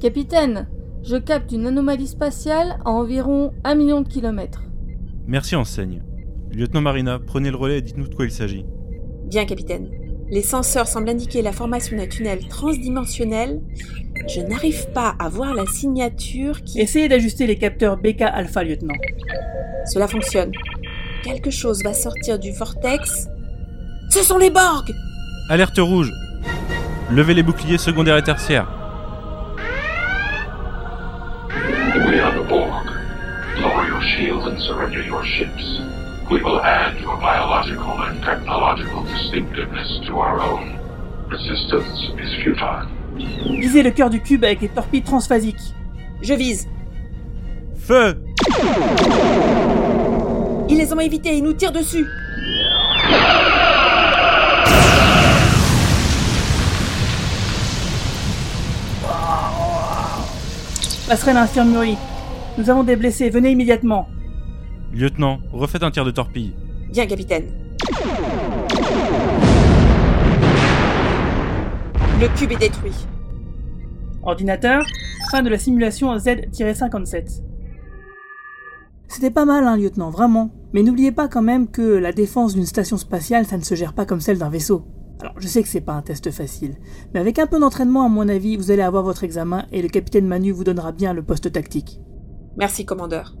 Capitaine, je capte une anomalie spatiale à environ un million de kilomètres. Merci, enseigne. Lieutenant Marina, prenez le relais et dites-nous de quoi il s'agit. Bien, capitaine. Les senseurs semblent indiquer la formation d'un tunnel transdimensionnel. Je n'arrive pas à voir la signature qui... Essayez d'ajuster les capteurs BK Alpha, lieutenant. Cela fonctionne. Quelque chose va sortir du vortex. Ce sont les Borg Alerte rouge Levez les boucliers secondaires et tertiaires. Shields and surrender your ships. We will add your biological and technological distinctiveness to our own. Resistance is futile. Visez le cœur du cube avec les torpilles transphasiques. Je vise. Feu Ils les ont évités et ils nous tirent dessus. Passerelle à l'infirmerie. Nous avons des blessés, venez immédiatement. Lieutenant, refaites un tir de torpille. Bien, capitaine. Le cube est détruit. Ordinateur, fin de la simulation Z-57. C'était pas mal, hein, lieutenant, vraiment. Mais n'oubliez pas quand même que la défense d'une station spatiale, ça ne se gère pas comme celle d'un vaisseau. Alors, je sais que c'est pas un test facile, mais avec un peu d'entraînement, à mon avis, vous allez avoir votre examen et le capitaine Manu vous donnera bien le poste tactique. Merci, commandeur.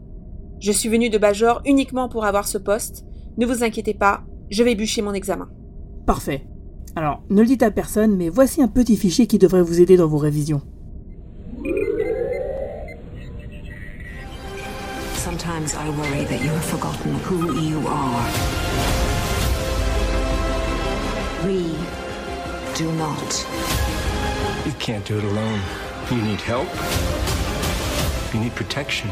Je suis venu de Bajor uniquement pour avoir ce poste. Ne vous inquiétez pas, je vais bûcher mon examen. Parfait. Alors, ne le dites à personne, mais voici un petit fichier qui devrait vous aider dans vos révisions. Sometimes I worry that you have forgotten who you are. We do not. You can't do it alone. You need help. You need protection.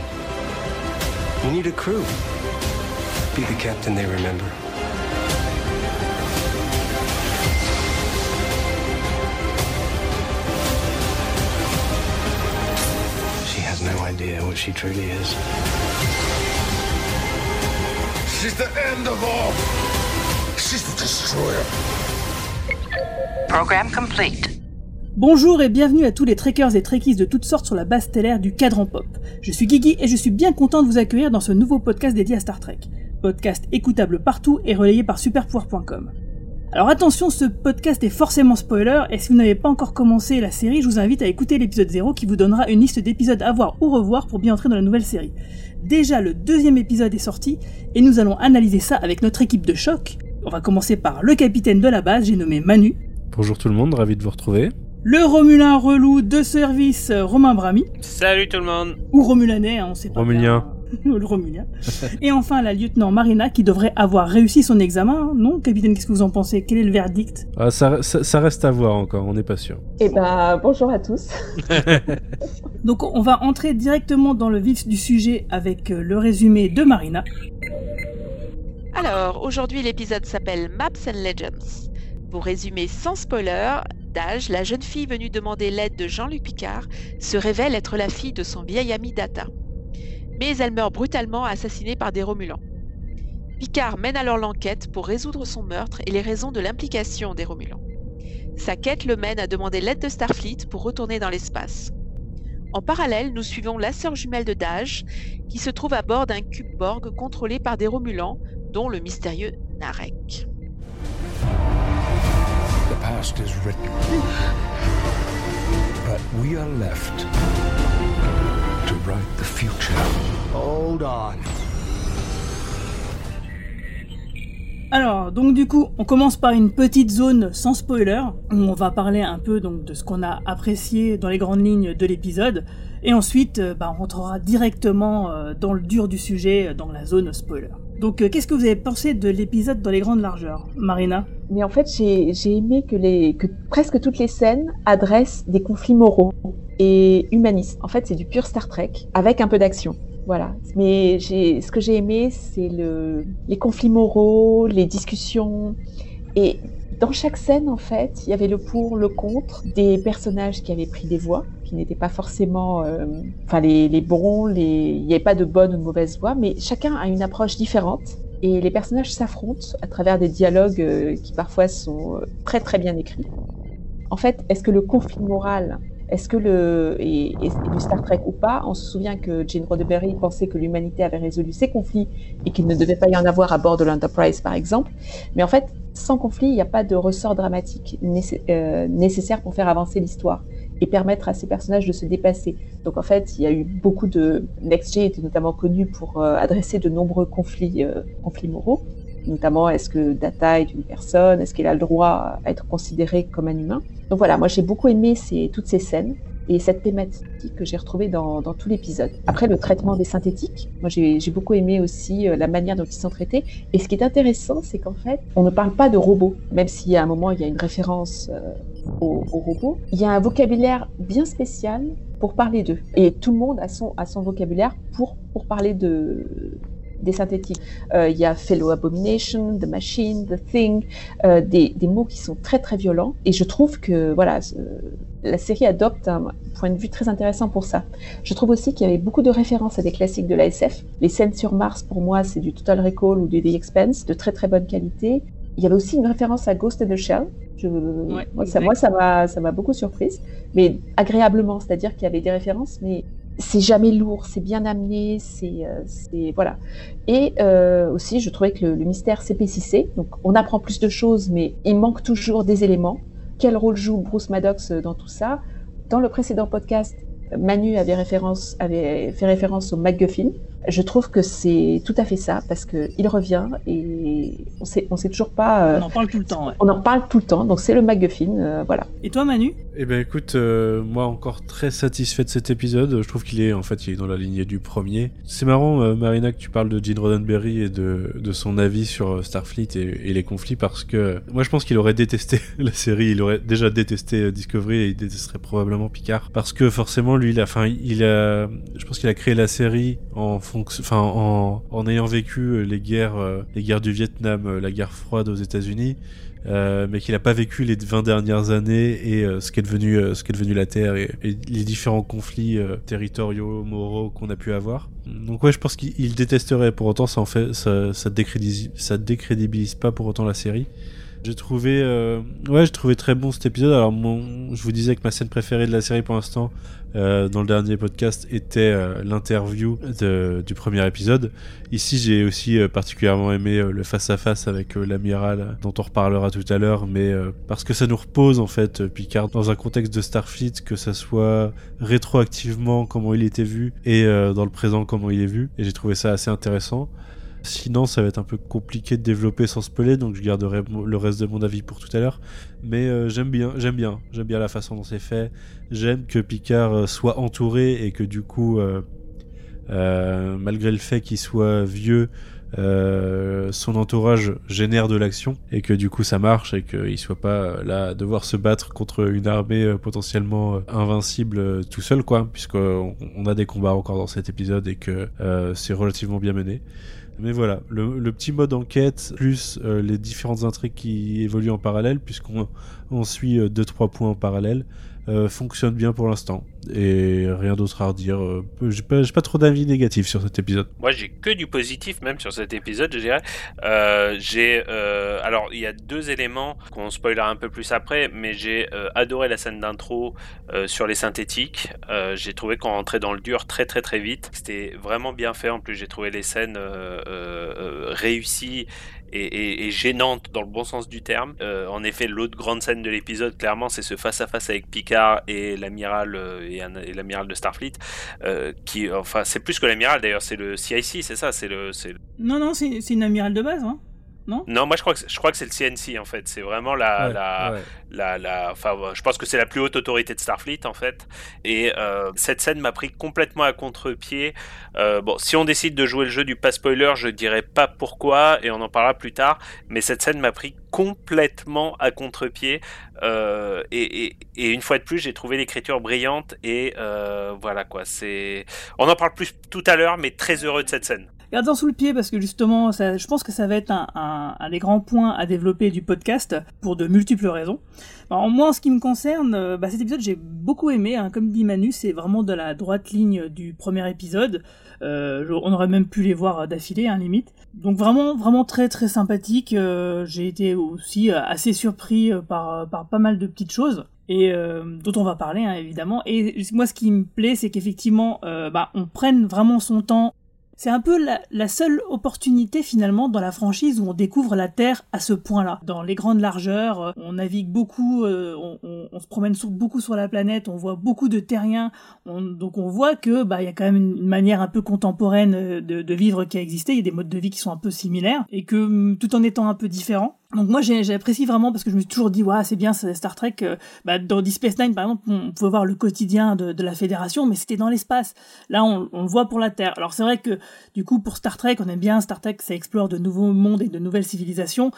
You need a crew. Be the captain they remember. She has no idea what she truly is. She's the end of all. She's the destroyer. Program complete. Bonjour et bienvenue à tous les trekkers et trekkies de toutes sortes sur la base stellaire du Cadran Pop. Je suis Guigui et je suis bien content de vous accueillir dans ce nouveau podcast dédié à Star Trek. Podcast écoutable partout et relayé par superpouvoir.com. Alors attention, ce podcast est forcément spoiler et si vous n'avez pas encore commencé la série, je vous invite à écouter l'épisode 0 qui vous donnera une liste d'épisodes à voir ou revoir pour bien entrer dans la nouvelle série. Déjà, le deuxième épisode est sorti et nous allons analyser ça avec notre équipe de choc. On va commencer par le capitaine de la base, j'ai nommé Manu. Bonjour tout le monde, ravi de vous retrouver. Le Romulin relou de service euh, Romain Brami, Salut tout le monde ou Romulanais, hein, on sait pas. Romulien. bien. le Romulien. Et enfin la lieutenant Marina qui devrait avoir réussi son examen, non Capitaine, qu'est-ce que vous en pensez? Quel est le verdict? Ah, ça, ça- ça reste à voir encore, on n'est pas sûr. Eh ben, bonjour à tous. Donc on va entrer directement dans le vif du sujet avec euh, le résumé de Marina. Alors, aujourd'hui, l'épisode s'appelle Maps and Legends. Pour résumer sans spoiler, Dage, la jeune fille venue demander l'aide de Jean-Luc Picard, se révèle être la fille de son vieil ami Data. Mais elle meurt brutalement assassinée par des Romulans. Picard mène alors l'enquête pour résoudre son meurtre et les raisons de l'implication des Romulans. Sa quête le mène à demander l'aide de Starfleet pour retourner dans l'espace. En parallèle, nous suivons la sœur jumelle de Dage, qui se trouve à bord d'un cube Borg contrôlé par des Romulans, dont le mystérieux Narek. The past is written. But we are left to write the future. Hold on. Alors, donc du coup, on commence par une petite zone sans spoiler, où on va parler un peu donc de ce qu'on a apprécié dans les grandes lignes de l'épisode, et ensuite, euh, bah, on rentrera directement euh, dans le dur du sujet, euh, dans la zone spoiler. Donc, euh, qu'est-ce que vous avez pensé de l'épisode dans les grandes largeurs, Marina? Mais en fait, j'ai aimé que, les, que presque toutes les scènes adressent des conflits moraux et humanistes. En fait, c'est du pur Star Trek avec un peu d'action. Voilà. Mais ce que j'ai aimé, c'est le, les conflits moraux, les discussions. Et dans chaque scène, en fait, il y avait le pour, le contre, des personnages qui avaient pris des voix, qui n'étaient pas forcément, euh, enfin les, les bons, les, il n'y avait pas de bonne ou de mauvaise voix, mais chacun a une approche différente. Et les personnages s'affrontent à travers des dialogues euh, qui parfois sont euh, très très bien écrits. En fait, est-ce que le conflit moral Est-ce que le et, du Star Trek ou pas On se souvient que Gene Roddenberry pensait que l'humanité avait résolu ses conflits et qu'il ne devait pas y en avoir à bord de l'Enterprise, par exemple. Mais en fait, sans conflit, il n'y a pas de ressort dramatique euh, nécessaire pour faire avancer l'histoire et permettre à ces personnages de se dépasser. Donc en fait, il y a eu beaucoup de NextG était notamment connu pour euh, adresser de nombreux conflits euh, conflits moraux notamment est-ce que Data est une personne, est-ce qu'il a le droit à être considéré comme un humain? Donc voilà, moi j'ai beaucoup aimé ces, toutes ces scènes et cette thématique que j'ai retrouvée dans, dans tout l'épisode. Après le traitement des synthétiques, moi j'ai beaucoup aimé aussi euh, la manière dont ils sont traités. Et ce qui est intéressant, c'est qu'en fait, on ne parle pas de robots, même si à un moment il y a une référence euh, aux, robots. Il y a un vocabulaire bien spécial pour parler d'eux. Et tout le monde a son, a son vocabulaire pour, pour parler de, des synthétiques. Euh, il y a Fellow Abomination, The Machine, The Thing, euh, des, des, mots qui sont très très violents. Et je trouve que voilà, la série adopte un point de vue très intéressant pour ça. Je trouve aussi qu'il y avait beaucoup de références à des classiques de la SF. Les scènes sur Mars, pour moi, c'est du Total Recall ou du The Expense, de très très bonne qualité. Il y avait aussi une référence à Ghost in the Shell. Je, moi, ça, moi, ça m'a beaucoup surprise, mais agréablement, c'est-à-dire qu'il y avait des références, mais c'est jamais lourd, c'est bien amené, c'est euh, voilà. Et euh, aussi, je trouvais que le, le mystère s'épaississait. Donc, on apprend plus de choses, mais il manque toujours des éléments. Quel rôle joue Bruce Maddox dans tout ça? Dans le précédent podcast, Manu avait, référence, avait fait référence au MacGuffin. Je trouve que c'est tout à fait ça, parce qu'il revient et on sait, on sait toujours pas. Euh, on en parle tout le temps. Ouais. On en parle tout le temps, donc c'est le MacGuffin, euh, voilà. Et toi, Manu? Eh ben écoute, euh, moi encore très satisfait de cet épisode. Je trouve qu'il est, en fait, il est dans la lignée du premier. C'est marrant, euh, Marina, que tu parles de Gene Roddenberry et de, de son avis sur Starfleet et, et les conflits, parce que moi je pense qu'il aurait détesté la série, il aurait déjà détesté Discovery et il détesterait probablement Picard, parce que forcément lui, il a, enfin, il a, je pense qu'il a créé la série en enfin en, en, ayant vécu les guerres, euh, les guerres du Vietnam, euh, la guerre froide aux États-Unis, euh, mais qu'il n'a pas vécu les 20 dernières années et euh, ce qu'est devenu, euh, ce devenu la Terre et, les différents conflits territoriaux, moraux qu'on a pu avoir. Donc ouais, je pense qu'il détesterait. Pour autant, ça en fait, ça, ça décrédibilise, ça décrédibilise pas pour autant la série. J'ai trouvé, ouais, trouvé très bon cet épisode. Alors, je vous disais que ma scène préférée de la série pour l'instant, euh, dans le dernier podcast, était euh, l'interview du premier épisode. Ici, j'ai aussi euh, particulièrement aimé le face à face avec l'amiral, dont on reparlera tout à l'heure, mais parce que ça nous repose en fait Picard dans un contexte de Starfleet, que ça soit rétroactivement comment il était vu et dans le présent comment il est vu. Et j'ai trouvé ça assez intéressant. Sinon, ça va être un peu compliqué de développer sans spoiler, donc je garderai le reste de mon avis pour tout à l'heure. Mais euh, j'aime bien, j'aime bien, j'aime bien la façon dont c'est fait. J'aime que Picard euh, soit entouré et que du coup, euh, malgré le fait qu'il soit vieux, son entourage génère de l'action et que du coup ça marche et qu'il soit pas là à devoir se battre contre une armée potentiellement invincible tout seul quoi puisqu'on on a des combats encore dans cet épisode et que c'est relativement bien mené mais voilà, le, petit mode enquête, plus euh, les différentes intrigues qui évoluent en parallèle, puisqu'on on suit 2-3 euh, points en parallèle, euh, fonctionne bien pour l'instant. Et rien d'autre à redire. Euh, j'ai pas, trop d'avis négatifs sur cet épisode. Moi, j'ai que du positif, même sur cet épisode, je dirais. Euh, j'ai. Euh, alors, il y a deux éléments qu'on spoilera un peu plus après, mais j'ai adoré la scène d'intro sur les synthétiques. j'ai trouvé qu'on rentrait dans le dur très, très, très vite. C'était vraiment bien fait. En plus, j'ai trouvé les scènes réussies et, gênante dans le bon sens du terme. Euh, en effet, l'autre grande scène de l'épisode, clairement, c'est ce face-à-face avec Picard et l'amiral euh, et l'amiral de Starfleet, euh, qui, enfin, c'est plus que l'amiral d'ailleurs, c'est le CIC, c'est ça, c'est le, le, Non, non, c'est une amiral de base, hein. Non, non moi je crois que je crois que c'est le CNC en fait. C'est vraiment la ouais, la, ouais. la la enfin je pense que c'est la plus haute autorité de Starfleet en fait. Et euh, cette scène m'a pris complètement à contre-pied. Euh, bon, si on décide de jouer le jeu du pas spoiler, je dirais pas pourquoi et on en parlera plus tard. Mais cette scène m'a pris complètement à contre-pied. Euh, et, et, et, une fois de plus, j'ai trouvé l'écriture brillante et voilà quoi. C'est, on en parle plus tout à l'heure, mais très heureux de cette scène. Gardez-en sous le pied parce que justement, ça, je pense que ça va être un, des grands points à développer du podcast pour de multiples raisons. Alors, moi, en ce qui me concerne, euh, bah, cet épisode, j'ai beaucoup aimé. Hein. Comme dit Manu, c'est vraiment de la droite ligne du premier épisode. Euh, on aurait même pu les voir d'affilée, hein, limite. Donc vraiment, vraiment très très sympathique. Euh, j'ai été aussi assez surpris par, par pas mal de petites choses et euh, dont on va parler hein, évidemment. Et moi, ce qui me plaît, c'est qu'effectivement, euh, bah, on prenne vraiment son temps c'est un peu la, seule opportunité finalement dans la franchise où on découvre la Terre à ce point-là. Dans les grandes largeurs, euh, on navigue beaucoup, euh, on, se promène beaucoup sur la planète, on voit beaucoup de terriens, donc on voit que bah il y a quand même une, manière un peu contemporaine euh, de, vivre qui a existé, il y a des modes de vie qui sont un peu similaires et que mm, tout en étant un peu différents. Donc moi j'ai apprécié vraiment parce que je me suis toujours dit ouais c'est bien Star Trek. bah, dans Deep Space Nine par exemple on pouvait voir le quotidien de, la Fédération mais c'était dans l'espace. Là on, le voit pour la Terre. Alors c'est vrai que du coup, pour Star Trek, on aime bien Star Trek, ça explore de nouveaux mondes et de nouvelles civilisations.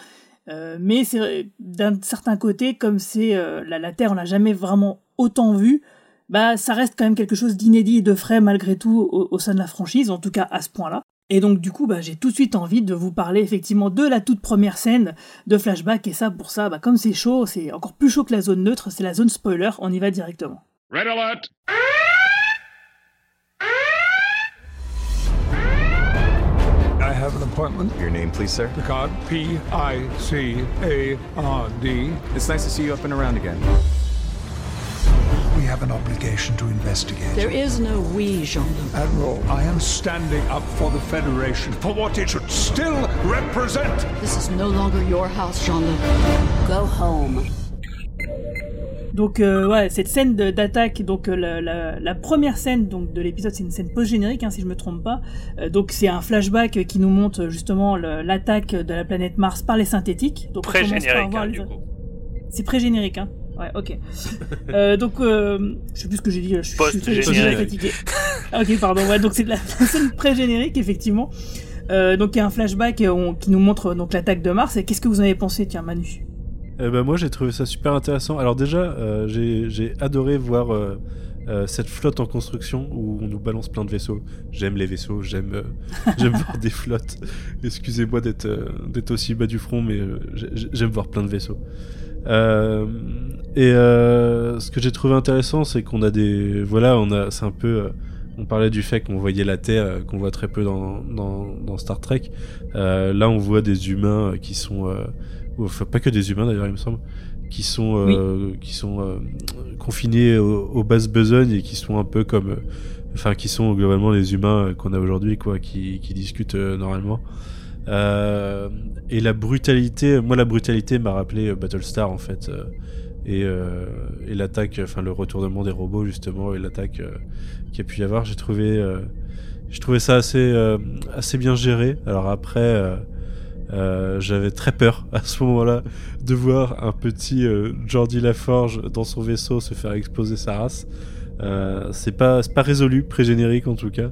Euh, mais c'est d'un certain côté, comme c'est euh, la, Terre, on l'a jamais vraiment autant vu. Bah, ça reste quand même quelque chose d'inédit et de frais malgré tout au, sein de la franchise, en tout cas à ce point-là. Et donc du coup, bah, j'ai tout de suite envie de vous parler effectivement de la toute première scène de flashback. Et ça, pour ça, bah, comme c'est chaud, c'est encore plus chaud que la zone neutre, c'est la zone spoiler. On y va directement. Red alert. have an appointment. Your name, please, sir? Picard. P I C A R D. It's nice to see you up and around again. Have an obligation to investigate. There is no we, Jean-Luc. Admiral, I am standing up for the Federation, for what it should still represent. This is no longer your house, Jean-Luc. Go home. Donc euh, ouais, cette scène d'attaque, donc euh, la, la, première scène donc de l'épisode, c'est une scène post-générique, hein, si je me trompe pas. Euh, donc c'est un flashback qui nous montre justement l'attaque de la planète Mars par les synthétiques. Donc pré-générique, hein, C'est pré-générique, hein. Ouais, ok. euh, donc, je sais plus ce que j'ai dit, je suis, je suis très fatigué. ok, pardon, ouais, donc c'est la, scène pré-générique, effectivement. donc il y a un flashback qui nous montre donc l'attaque de Mars. Et qu'est-ce que vous en avez pensé, tiens, Manu? Eh ben, moi j'ai trouvé ça super intéressant. Alors déjà, euh, j'ai adoré voir euh, euh, cette flotte en construction où on nous balance plein de vaisseaux. J'aime les vaisseaux, j'aime j'aime voir des flottes. Excusez-moi d'être d'être aussi bas du front, mais j'aime voir plein de vaisseaux. Et ce que j'ai trouvé intéressant, c'est qu'on a des voilà, on a c'est un peu on parlait du fait qu'on voyait la Terre, qu'on voit très peu dans, dans, dans Star Trek. là, on voit des humains qui sont enfin pas que des humains d'ailleurs il me semble, qui sont, euh, qui sont euh, confinés aux, bases besognes et qui sont un peu comme, euh, enfin qui sont globalement les humains qu'on a aujourd'hui quoi, qui, qui discutent normalement. Et la brutalité, moi la brutalité m'a rappelé Battlestar en fait. et, et l'attaque, enfin le retournement des robots justement et l'attaque qu'il y a pu y avoir, j'ai trouvé, trouvé ça assez, assez bien géré. Alors après, euh, j'avais très peur à ce moment-là de voir un petit euh, Jordi Laforge dans son vaisseau se faire exploser sa race. Euh, c'est pas, pas résolu, pré-générique en tout cas.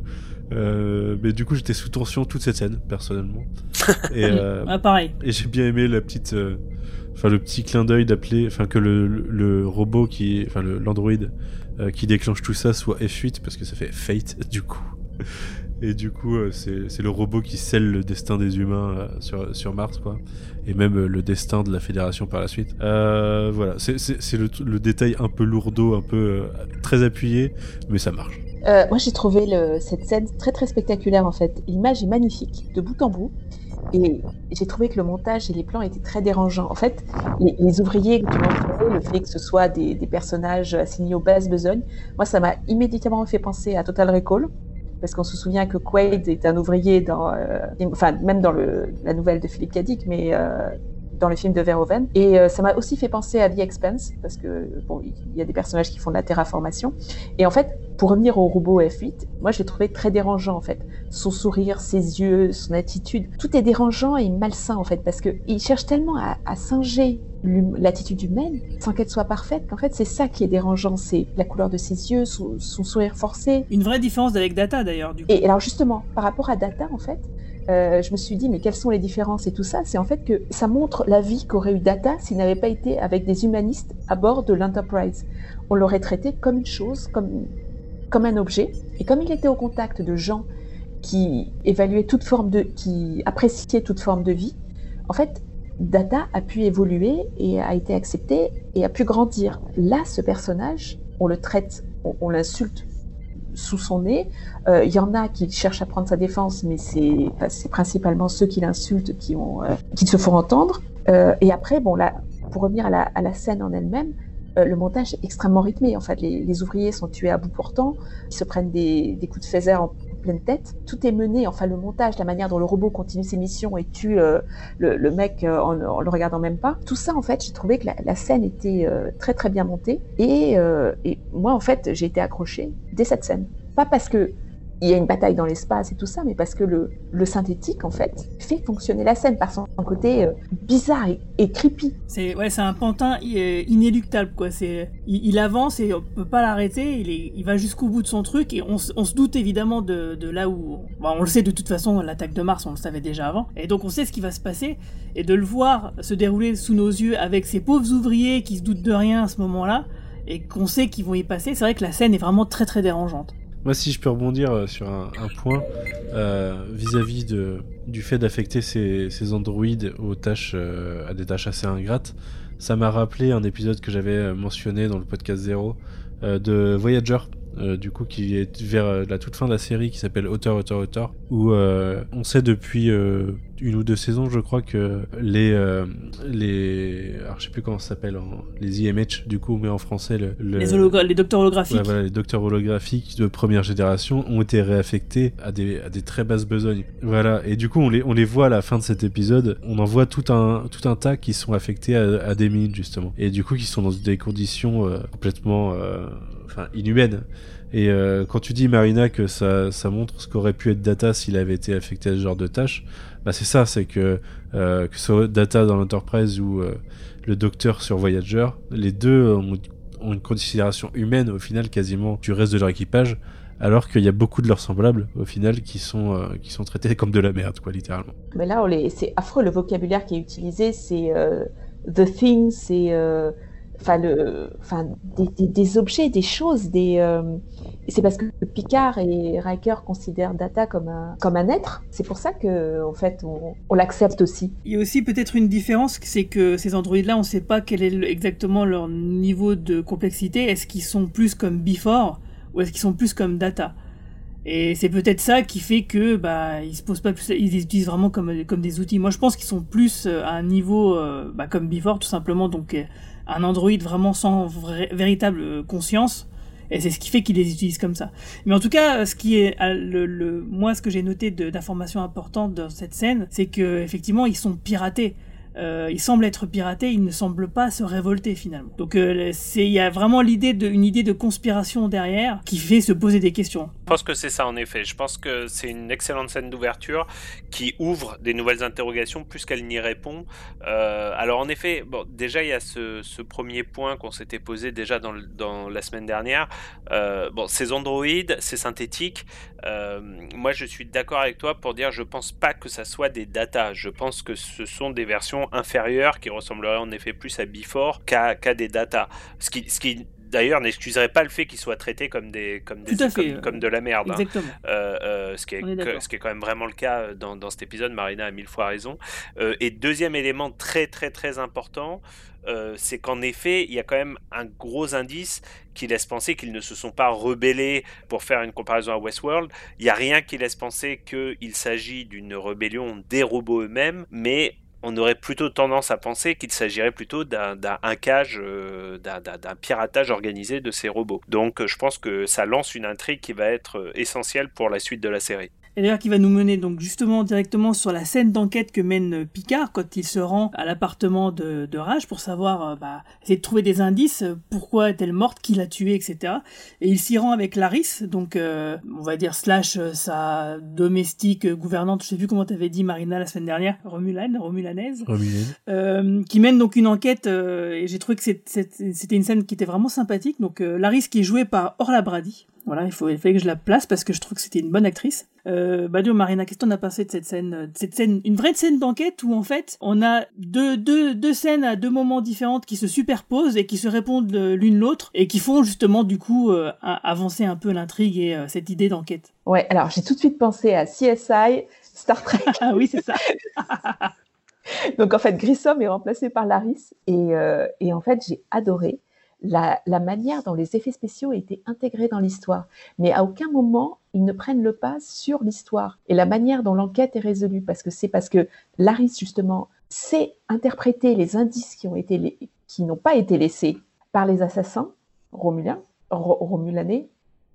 Mais du coup, j'étais sous tension toute cette scène, personnellement. Et, ah, pareil. Et j'ai bien aimé la petite, enfin le petit clin d'œil d'appeler, enfin que le, le, robot qui, enfin l'android qui déclenche tout ça soit F8 parce que ça fait Fate du coup. Et du coup, euh, c'est le robot qui scelle le destin des humains euh, sur, sur Mars, quoi. Et même euh, le destin de la Fédération par la suite. voilà, c'est le, le, détail un peu lourdeau, un peu très appuyé, mais ça marche. Moi, j'ai trouvé cette scène très très spectaculaire en fait. L'image est magnifique, de bout en bout. Et j'ai trouvé que le montage et les plans étaient très dérangeants. En fait, les, ouvriers que tu le fait que ce soit des, personnages assignés aux bases besognes, moi, ça m'a immédiatement fait penser à Total Recall parce qu'on se souvient que Quaid est un ouvrier dans, euh, enfin même dans la nouvelle de Philippe Cadic, mais euh, dans le film de Verhoeven. Et euh, ça m'a aussi fait penser à The Expense, parce que bon, il y a des personnages qui font de la terraformation. Et en fait, pour revenir au robot F8, moi je l'ai trouvé très dérangeant en fait. Son sourire, ses yeux, son attitude, tout est dérangeant et malsain en fait, parce qu'il cherche tellement à, à singer l'attitude humaine sans qu'elle soit parfaite qu'en fait c'est ça qui est dérangeant, c'est la couleur de ses yeux, son, sourire forcé. Une vraie différence avec Data d'ailleurs. Et alors justement, par rapport à Data en fait, euh, je me suis dit mais quelles sont les différences et tout ça? C'est en fait que ça montre la vie qu'aurait eu Data s'il n'avait pas été avec des humanistes à bord de l'Enterprise. On l'aurait traité comme une chose, comme comme un objet. Et comme il était au contact de gens qui évaluait toute forme de, qui appréciait toute forme de vie, en fait, Data a pu évoluer et a été accepté et a pu grandir. Là, ce personnage, on le traite, on l'insulte sous son nez. Euh, Il y en a qui cherchent à prendre sa défense, mais c'est principalement ceux qui l'insultent qui, euh, qui se font entendre. Euh, et après, bon, là, pour revenir à la, scène en elle-même, euh, le montage est extrêmement rythmé. En fait, les, ouvriers sont tués à bout portant, ils se prennent des, des coups de phaser en tête. Tout est mené, enfin le montage, la manière dont le robot continue ses missions et tue euh, le, mec euh, en, le regardant même pas. Tout ça, en fait, j'ai trouvé que la, scène était euh, très très bien montée. Et, et moi, en fait, j'ai été accrochée dès cette scène. Pas parce que il y a une bataille dans l'espace et tout ça, mais parce que le, synthétique, en fait, fait fonctionner la scène par son côté euh, bizarre et, et creepy. C'est ouais, un pantin inéluctable, quoi. Il, il, avance et on peut pas l'arrêter. Il, il va jusqu'au bout de son truc et on, se doute évidemment de, de là où. Bon, on le sait de toute façon, l'attaque de Mars, on le savait déjà avant. Et donc on sait ce qui va se passer et de le voir se dérouler sous nos yeux avec ces pauvres ouvriers qui se doutent de rien à ce moment-là et qu'on sait qu'ils vont y passer. C'est vrai que la scène est vraiment très très dérangeante. Moi, si je peux rebondir euh, sur un, point euh, vis-à-vis du fait d'affecter ces, androïdes aux tâches euh, à des tâches assez ingrates, ça m'a rappelé un épisode que j'avais mentionné dans le podcast 0 euh, de Voyager. Du coup qui est vers la toute fin de la série qui s'appelle Auteur Auteur Auteur où on sait depuis une ou deux saisons, je crois que les euh, les alors je sais plus comment ça s'appelle les IMH du coup, mais en français le, le... Les, hologra les docteurs holographiques. Ouais, voilà, les docteurs holographiques de première génération ont été réaffectés à des à des très basses besognes. Voilà, et du coup on les on les voit à la fin de cet épisode, on en voit tout un tout un tas qui sont affectés à, à des mines justement, et du coup qui sont dans des conditions euh, complètement euh, enfin inhumaines. Et euh, quand tu dis Marina que ça, ça montre ce qu'aurait pu être Data s'il avait été affecté à ce genre de tâches, bah c'est ça, c'est que euh, que ce soit Data dans l'Enterprise ou euh, le Docteur sur Voyager, les deux ont, une considération humaine au final quasiment du reste de leur équipage, alors qu'il y a beaucoup de leurs semblables au final qui sont euh, qui sont traités comme de la merde quoi littéralement. Mais là, c'est affreux le vocabulaire qui est utilisé, c'est the thing, c'est enfin des, objets des choses euh... c'est parce que Picard et Riker considèrent Data comme un être. C'est pour ça que fait on, l'accepte aussi. Il y a aussi peut-être une différence c'est que ces androïdes là on sait pas quel est exactement leur niveau de complexité. Est-ce qu'ils sont plus comme Before ou est-ce qu'ils sont plus comme Data? Et c'est peut-être ça qui fait que bah se posent pas plus, ils les utilisent vraiment comme des outils. Moi je pense qu'ils sont plus à un niveau euh, bah, comme Before tout simplement. Donc un androïde vraiment sans véritable conscience et c'est ce qui fait qu'ils les utilisent comme ça. Mais en tout cas, ce qui est le, le moi ce que j'ai noté d'informations importantes dans cette scène, c'est que effectivement ils sont piratés. Euh, ils semblent être piratés, ils ne semblent pas se révolter finalement. Donc euh, il y a vraiment l'idée une idée de conspiration derrière qui fait se poser des questions. Je pense que c'est ça en effet. Je pense que c'est une excellente scène d'ouverture qui ouvre des nouvelles interrogations plus qu'elle n'y répond. Euh, alors en effet, bon déjà il y a ce, premier point qu'on s'était posé déjà dans, dans la semaine dernière. Bon ces androïdes, c'est synthétique. Moi je suis d'accord avec toi pour dire je pense pas que ça soit des data. Je pense que ce sont des versions inférieures qui ressembleraient en effet plus à Before qu'à qu des data. Ce qui, ce qui d'ailleurs n'excuserait pas le fait qu'ils soient traités comme des comme des comme, comme, de la merde hein. euh, euh, ce qui est ce qui est quand même vraiment le cas dans, dans cet épisode Marina a mille fois raison euh, et deuxième élément très très très important euh, c'est qu'en effet, il y a quand même un gros indice qui laisse penser qu'ils ne se sont pas rebellés pour faire une comparaison à Westworld. Il n'y a rien qui laisse penser qu'il s'agit d'une rébellion des robots eux-mêmes, mais on aurait plutôt tendance à penser qu'il s'agirait plutôt d'un hackage, euh, d'un piratage organisé de ces robots. Donc je pense que ça lance une intrigue qui va être essentielle pour la suite de la série et d'ailleurs qui va nous mener donc justement directement sur la scène d'enquête que mène Picard quand il se rend à l'appartement de, de, Raj pour savoir, euh, bah, essayer de trouver des indices, pourquoi est-elle morte, qui l'a tuée, etc. Et il s'y rend avec Laris, donc euh, on va dire slash euh, sa domestique gouvernante, je sais plus comment t'avais dit Marina la semaine dernière, Romulane, Romulanaise, Romulane. Euh, qui mène donc une enquête et j'ai trouvé que c'était une scène qui était vraiment sympathique. Donc Laris qui est jouée par Orla Brady. Voilà, il, faut, il fallait que je la place parce que je trouve que c'était une bonne actrice. Euh, Badio Marina, qu'est-ce qu'on a passé de cette scène, euh, de cette scène, une vraie scène d'enquête où en fait on a deux, deux, deux scènes à deux moments différents qui se superposent et qui se répondent euh, l'une l'autre et qui font justement du coup euh, avancer un peu l'intrigue et euh, cette idée d'enquête. Ouais, alors j'ai tout de suite pensé à CSI, Star Trek. ah oui, c'est ça. Donc en fait, Grissom est remplacé par Laris et, euh, et en fait, j'ai adoré la, la manière dont les effets spéciaux étaient intégrés dans l'histoire. Mais à aucun moment, ils ne prennent le pas sur l'histoire et la manière dont l'enquête est résolue. Parce que c'est parce que Laris, justement, sait interpréter les indices qui ont été les- qui n'ont pas été laissés par les assassins romulins, ro- romulanais,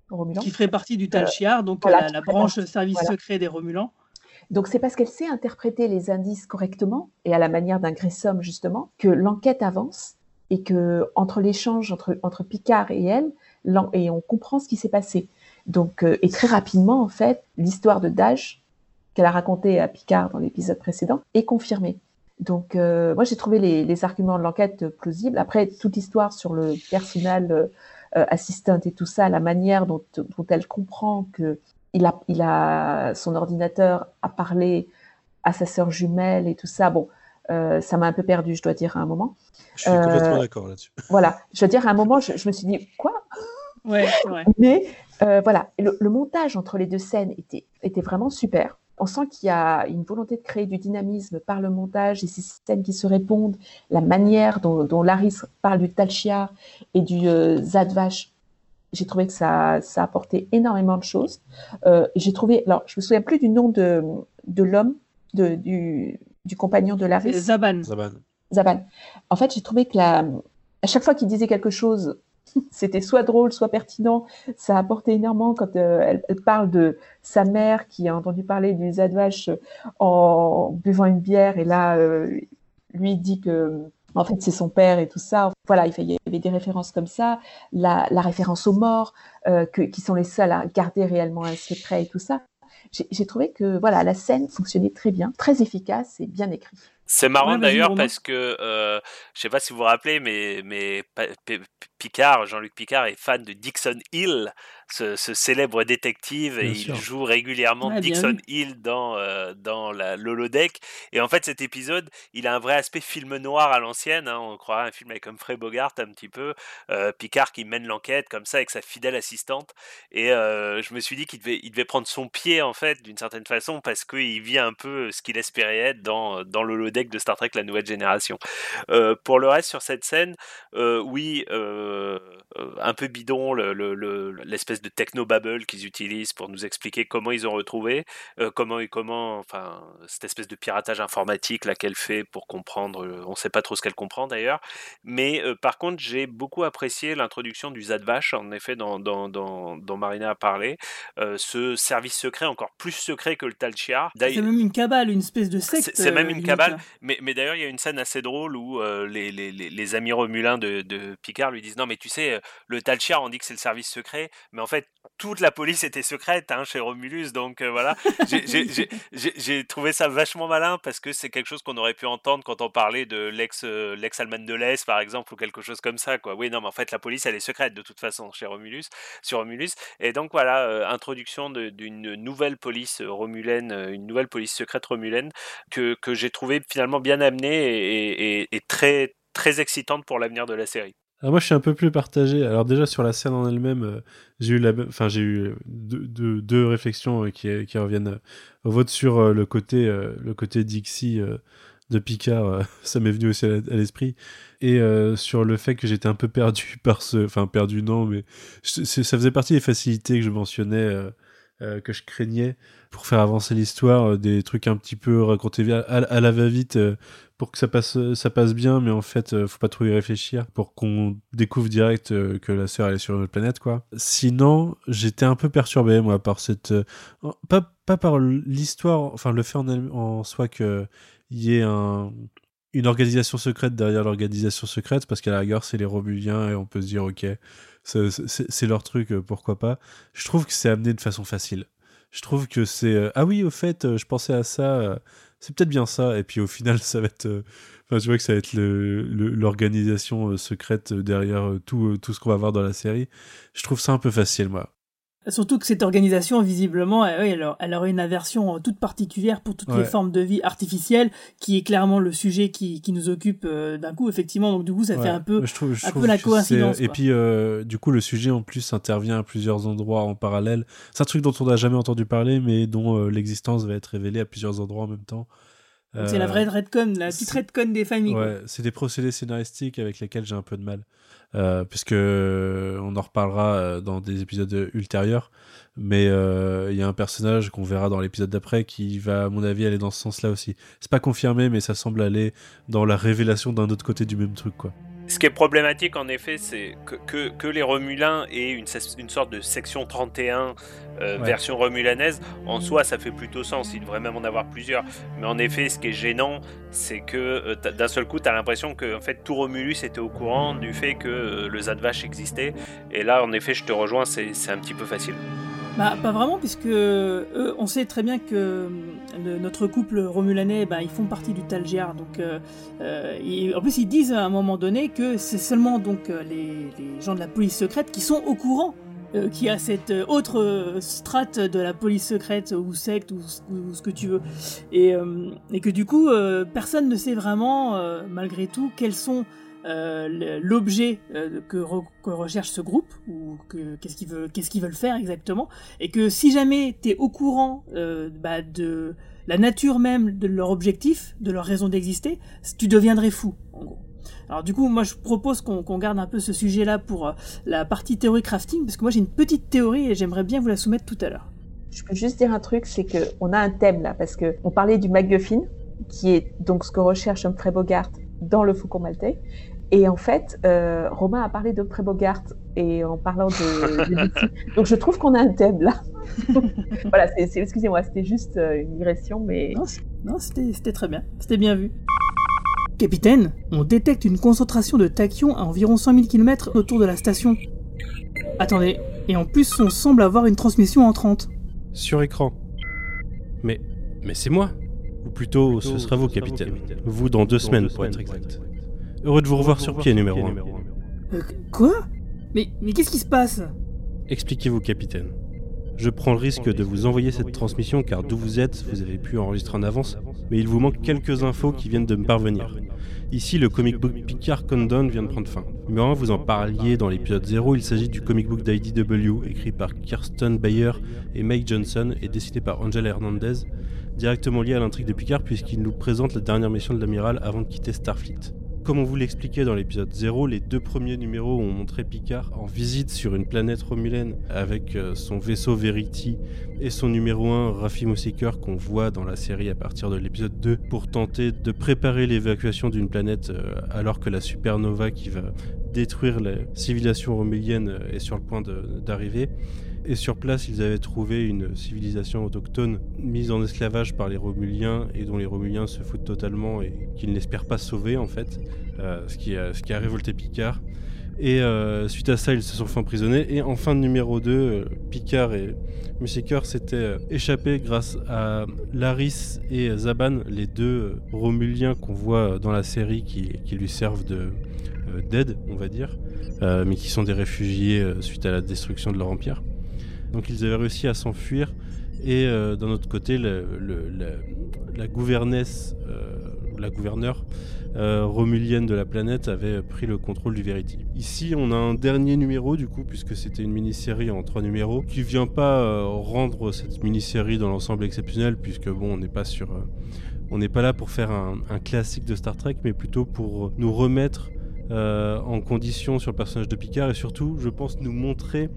romulans. Qui ferait partie du Euh, Shiar, donc voilà, la, branche partie- service voilà. secret des Romulans. Donc c'est parce qu'elle sait interpréter les indices correctement et à la manière d'un Grissom justement que l'enquête avance et que entre l'échange entre, Picard et elle, et on comprend ce qui s'est passé. Donc euh, et très rapidement en fait, l'histoire de Dash qu'elle a racontée à Picard dans l'épisode précédent est confirmée. Donc euh, moi j'ai trouvé les, arguments de l'enquête plausibles. Après toute l'histoire sur le personnel euh, euh, assistant et tout ça, la manière dont, elle comprend que il a son ordinateur a parlé à sa sœur jumelle et tout ça. Bon, euh, ça m'a un peu perdu, je dois dire, à un moment. Je suis Euh, complètement d'accord là-dessus. Voilà, je dois dire, à un moment, je, je me suis dit, quoi? Ouais. Mais euh, voilà, le, le montage entre les deux scènes était, était vraiment super. On sent qu'il y a une volonté de créer du dynamisme par le montage et ces scènes qui se répondent, la manière dont, dont Laris parle du Talchiar et du euh, Zadvash. J'ai trouvé que ça, ça apportait énormément de choses. Euh, j'ai trouvé, alors je me souviens plus du nom de, de l'homme, de, du, du compagnon de Laris. Zaban. Zaban. Zaban. En fait, j'ai trouvé que la... à chaque fois qu'il disait quelque chose, c'était soit drôle, soit pertinent. Ça apportait énormément quand euh, elle, elle parle de sa mère qui a entendu parler du Zadvash en buvant une bière et là, euh, lui dit que en fait c'est son père et tout ça. Voilà, il y avait des références comme ça, la, la référence aux morts, euh, que, qui sont les seuls à garder réellement un secret et tout ça. J'ai trouvé que voilà, la scène fonctionnait très bien, très efficace et bien écrit. C'est marrant Ouais, d'ailleurs parce que euh, je sais pas si vous vous rappelez, mais, Picard, Jean-Luc Picard est fan de Dixon Hill, ce, ce célèbre détective, et il joue régulièrement Ouais, Dixon. Hill dans, euh, dans la l'holodeck. Et en fait, cet épisode, il a un vrai aspect film noir à l'ancienne. hein, on croirait un film avec Humphrey Bogart un petit peu. euh, Picard qui mène l'enquête comme ça avec sa fidèle assistante. Et euh, je me suis dit qu'il devait, il devait prendre son pied en fait d'une certaine façon parce qu'il vit un peu ce qu'il espérait être dans, dans l'holodeck de Star Trek La Nouvelle Génération. Euh, pour le reste sur cette scène, euh, oui, euh, un peu bidon le- le- le- l'espèce de techno-babble qu'ils utilisent pour nous expliquer comment ils ont retrouvé, comment et comment, enfin, cette espèce de piratage informatique qu'elle fait pour comprendre, on ne sait pas trop ce qu'elle comprend d'ailleurs, mais par contre j'ai beaucoup apprécié l'introduction du Zadvash, en effet, dans, dans, dans, dans Marina a parlé, ce service secret encore plus secret que le Tal Shiar. C'est même une cabale, une espèce de secte. c'est même une cabale. Mais, mais d'ailleurs il y a une scène assez drôle où euh, les, les, les, amis romulins de, de Picard lui disent non mais tu sais euh, le Talchar on dit que c'est le service secret, mais en fait toute la police était secrète hein, chez Romulus donc euh, voilà J'ai- trouvé ça vachement malin parce que c'est quelque chose qu'on aurait pu entendre quand on parlait de l'ex euh, l'ex Allemagne de l'Est par exemple ou quelque chose comme ça quoi. Oui non mais en fait la police elle est secrète de toute façon chez Romulus sur Romulus et donc voilà euh, introduction d'une nouvelle police romulaine, une nouvelle police secrète romulaine que, que j'ai trouvé finalement bien amenée et, très, très excitante pour l'avenir de la série. Alors moi, je suis un peu plus partagé. Alors déjà sur la scène en elle-même, euh, j'ai eu euh, deux, deux, réflexions euh, qui, qui reviennent au vote sur le côté, le côté Dixie de Picard. ça m'est venu aussi à, l'esprit et sur le fait que j'étais un peu perdu par ce, enfin perdu non, mais ça faisait partie des facilités que je mentionnais. Euh, que je craignais pour faire avancer l'histoire, euh, des trucs un petit peu racontés à, à- la va-vite euh, pour que ça passe, ça passe bien, mais en fait, faut pas trop y réfléchir pour qu'on découvre direct que la sœur elle est sur une autre planète, quoi. Sinon, j'étais un peu perturbé, moi, par cette, pas, pas par l'histoire, enfin, le fait en, en soi que il y ait un, une organisation secrète derrière l'organisation secrète, parce qu'à la rigueur, c'est les Romuliens et on peut se dire, ok, c'est- leur truc, euh, pourquoi pas. Je trouve que c'est amené de façon facile. Je trouve que c'est euh, ah oui au fait euh, je pensais à ça c'est peut-être bien ça et puis au final ça va être enfin tu vois que ça va être l'organisation secrète derrière tout tout ce qu'on va voir dans la série je trouve ça un peu facile moi Surtout que cette organisation, visiblement, elle, elle, elle aurait une aversion toute particulière pour toutes les formes de vie artificielles, qui est clairement le sujet qui, qui nous occupe euh, d'un coup, effectivement. Donc du coup, ça fait un peu, Je trouve- je un trouve peu la que coïncidence. Et puis, euh, du coup, le sujet en plus intervient à plusieurs endroits en parallèle. C'est un truc dont on n'a jamais entendu parler, mais dont euh, l'existence va être révélée à plusieurs endroits en même temps. C'est la Euh, vraie redcon, la petite redcon des familles. Ouais, c'est des procédés scénaristiques avec lesquels j'ai un peu de mal. Euh, puisque euh, on en reparlera euh, dans des épisodes ultérieurs. Mais il y a un personnage qu'on verra dans l'épisode d'après qui va, à mon avis, aller dans ce sens-là aussi. C'est pas confirmé, mais ça semble aller dans la révélation d'un autre côté du même truc, quoi. Ce qui est problématique, en effet, c'est que, que, que les Romulins aient une, sorte de section 31 euh, Ouais. version romulanaise. En soi, ça fait plutôt sens. Il devrait même en avoir plusieurs. Mais en effet, ce qui est gênant, c'est que euh, d'un seul coup, tu as l'impression que en fait, tout Romulus était au courant du fait que euh, le Zadvash existait. Et là, en effet, je te rejoins, c'est un petit peu facile. Bah, pas vraiment, puisque eux, on sait très bien que euh, le- notre couple romulanais, bah, ils font partie du Talgiar. Donc, euh, euh, et en plus, ils disent à un moment donné que c'est seulement donc euh, les, les gens de la police secrète qui sont au courant euh, qu'il y a cette euh, autre euh, strate de la police secrète ou secte ou, ce que tu veux. Et, euh, et que du coup, euh, personne ne sait vraiment, euh, malgré tout, quels sont euh, l'objet euh, que, re- que recherche ce groupe ou que- qu'est-ce qu'ils veulent faire exactement et que si jamais tu es au courant euh, bah, de la nature même de leur objectif de leur raison d'exister tu deviendrais fou en gros alors du coup moi je propose qu'on qu'on garde un peu ce sujet là pour la partie théorie crafting parce que moi j'ai une petite théorie et j'aimerais bien vous la soumettre tout à l'heure Je peux juste dire un truc, c'est que on a un thème là, parce que on parlait du MacGuffin, qui est donc ce que recherche Humphrey Bogart dans le Faucon Maltais. Et en fait, euh, Romain a parlé d'Humphrey Bogart et en parlant de, de. Donc je trouve qu'on a un thème là. voilà, excusez-moi, c'était juste euh, une digression, mais non c'était c'était très bien c'était bien vu Capitaine, on détecte une concentration de tachyons à environ 100 000 km autour de la station. Attendez, et en plus on semble avoir une transmission entrante. Sur écran. Mais, mais c'est moi. Ou plutôt, ce sera vous, capitaine. Vous dans deux semaines, pour être exact. Heureux de vous revoir sur pied, numéro 1. Euh, quoi? Mais, mais qu'est-ce qui se passe? Expliquez-vous, capitaine. Je prends le risque de vous envoyer cette transmission car d'où vous êtes, vous avez pu enregistrer en avance, mais il vous manque quelques infos qui viennent de me parvenir. Ici, le comic book Picard Countdown vient de prendre fin. Numéro 1, vous en parliez dans l'épisode 0, il s'agit du comic book d'IDW, écrit par Kirsten Bayer et Mike Johnson et dessiné par Angela Hernandez, directement lié à l'intrigue de Picard puisqu'il nous présente la dernière mission de l'amiral avant de quitter Starfleet. Comme on vous l'expliquait dans l'épisode 0, les deux premiers numéros ont montré Picard en visite sur une planète romulaine avec euh, son vaisseau Verity et son numéro 1 Rafimo Seeker qu'on voit dans la série à partir de l'épisode 2 pour tenter de préparer l'évacuation d'une planète euh, alors que la supernova qui va détruire la civilisation romulienne euh, est sur le point d'arriver. Et sur place, ils avaient trouvé une civilisation autochtone mise en esclavage par les Romuliens et dont les Romuliens se foutent totalement et qu'ils n'espèrent pas sauver en fait, euh, ce, qui a, révolté Picard. Et euh, suite à ça, ils se sont fait emprisonner. Et en fin de numéro 2, euh, Picard et Musiker s'étaient échappés grâce à Laris et Zaban, les deux Romuliens qu'on voit dans la série qui, lui servent de d'aide, on va dire, mais qui sont des réfugiés suite à la destruction de leur empire. Donc ils avaient réussi à s'enfuir. Et euh, d'un autre côté, la, la gouvernesse, euh, la gouverneure euh, romulienne de la planète avait pris le contrôle du Verity. Ici, on a un dernier numéro, du coup, puisque c'était une mini-série en trois numéros, qui vient pas rendre cette mini-série dans l'ensemble exceptionnel, puisque bon, on n'est pas sur. on n'est pas là pour faire un, un classique de Star Trek, mais plutôt pour nous remettre en condition sur le personnage de Picard et surtout, je pense, nous montrer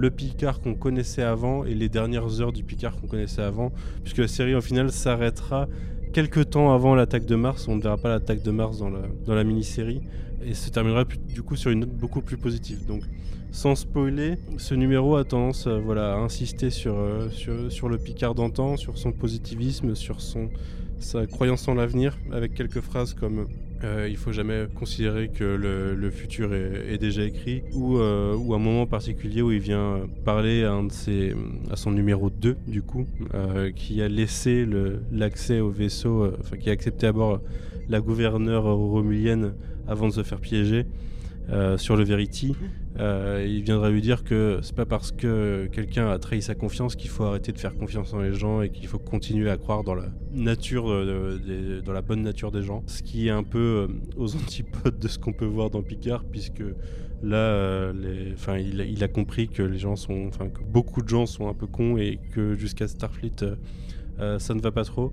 le Picard qu'on connaissait avant et les dernières heures du Picard qu'on connaissait avant, puisque la série au final s'arrêtera quelques temps avant l'attaque de Mars. On ne verra pas l'attaque de Mars dans la, mini-série et se terminera du coup sur une note beaucoup plus positive. Donc, sans spoiler, ce numéro a tendance euh, voilà, à insister sur, euh, sur, sur le Picard d'antan, sur son positivisme, sur son, sa croyance en l'avenir, avec quelques phrases comme euh, il faut jamais considérer que le, futur est, déjà écrit, ou, euh, ou un moment particulier où il vient parler à, un de ses, à son numéro 2, du coup, euh, qui a laissé l'accès au vaisseau, euh, enfin qui a accepté à bord la gouverneure romulienne avant de se faire piéger. euh, sur le Verity, euh, il viendra lui dire que c'est pas parce que quelqu'un a trahi sa confiance qu'il faut arrêter de faire confiance en les gens et qu'il faut continuer à croire dans la nature, euh, dans la bonne nature des gens. Ce qui est un peu euh, aux antipodes de ce qu'on peut voir dans Picard, puisque là, enfin, il, a- compris que les gens sont, enfin, que beaucoup de gens sont un peu cons et que jusqu'à Starfleet. ça ne va pas trop.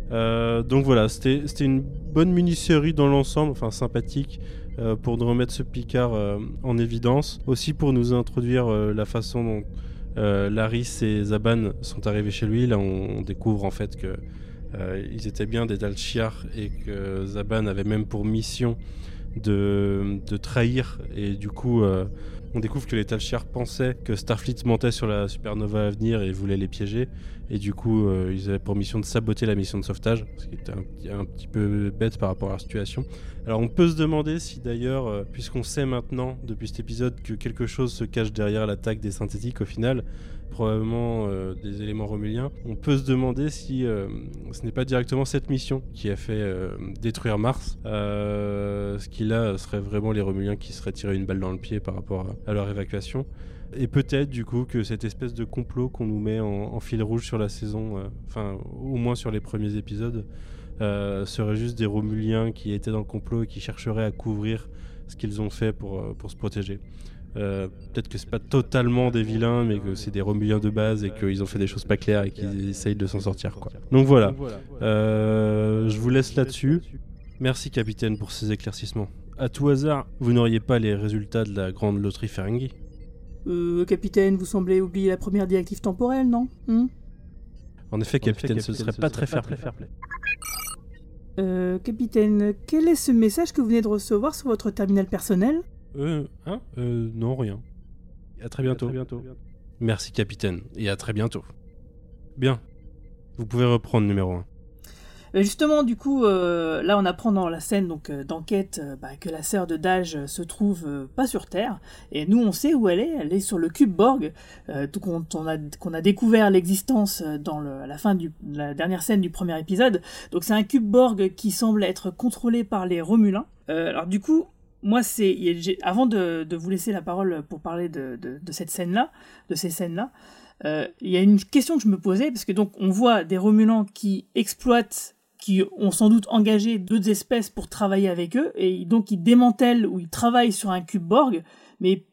Donc voilà, c'était une bonne mini-série dans l'ensemble, enfin sympathique, euh, pour remettre ce Picard euh, en évidence. Aussi pour nous introduire euh, la façon dont Laris et Zaban sont arrivés chez lui. Là, on, découvre en fait que ils étaient bien des Dalchiar et que Zaban avait même pour mission de, trahir. Et du coup, on découvre que les Dalchiar pensaient que Starfleet mentait sur la supernova à venir et voulait les piéger. Et du coup, euh, ils avaient pour mission de saboter la mission de sauvetage, ce qui était un, petit- un petit peu bête par rapport à la situation. Alors on peut se demander si d'ailleurs, euh, puisqu'on sait maintenant depuis cet épisode que quelque chose se cache derrière l'attaque des synthétiques au final, probablement euh, des éléments romuliens, on peut se demander si euh, ce n'est pas directement cette mission qui a fait euh, détruire Mars, ce qui là serait vraiment les romuliens qui seraient tirés une balle dans le pied par rapport à, leur évacuation. Et peut-être du coup que cette espèce de complot qu'on nous met en, fil rouge sur la saison, enfin au moins sur les premiers épisodes, euh, serait juste des Romuliens qui étaient dans le complot et qui chercheraient à couvrir ce qu'ils ont fait pour, pour se protéger. Euh, Peut-être que c'est pas totalement des vilains, mais que c'est des Romuliens de base et qu'ils ont fait des choses pas claires et qu'ils essayent de s'en sortir. Quoi. Donc voilà, Euh, je vous laisse là-dessus. Merci capitaine pour ces éclaircissements. À tout hasard, vous n'auriez pas les résultats de la grande loterie Ferengi? Euh, capitaine, vous semblez oublier la première directive temporelle, non? Hmm? En effet, capitaine, ce serait pas très fair-play. Euh, capitaine, quel est ce message que vous venez de recevoir sur votre terminal personnel? Euh, hein Euh, non, rien. À très bientôt. Merci, capitaine, et à très bientôt. Bien. Vous pouvez reprendre numéro 1. Euh, Justement, du coup, euh, là, on apprend dans la scène donc euh, d'enquête euh, bah, que la sœur de Dage euh, se trouve euh, pas sur Terre, et nous, on sait où elle est. Elle est sur le cube Borg, euh, tout qu'on on a, qu'on a découvert l'existence dans le, à la fin de la dernière scène du premier épisode. Donc, c'est un cube Borg qui semble être contrôlé par les Romulins. Euh, alors, du coup, moi, c'est avant de, vous laisser la parole pour parler de, cette scène-là, de ces scènes-là. euh, Il y a une question que je me posais parce que donc on voit des Romulans qui exploitent qui ont sans doute engagé d'autres espèces pour travailler avec eux, et donc ils démantèlent ou ils travaillent sur un cube Borg, mais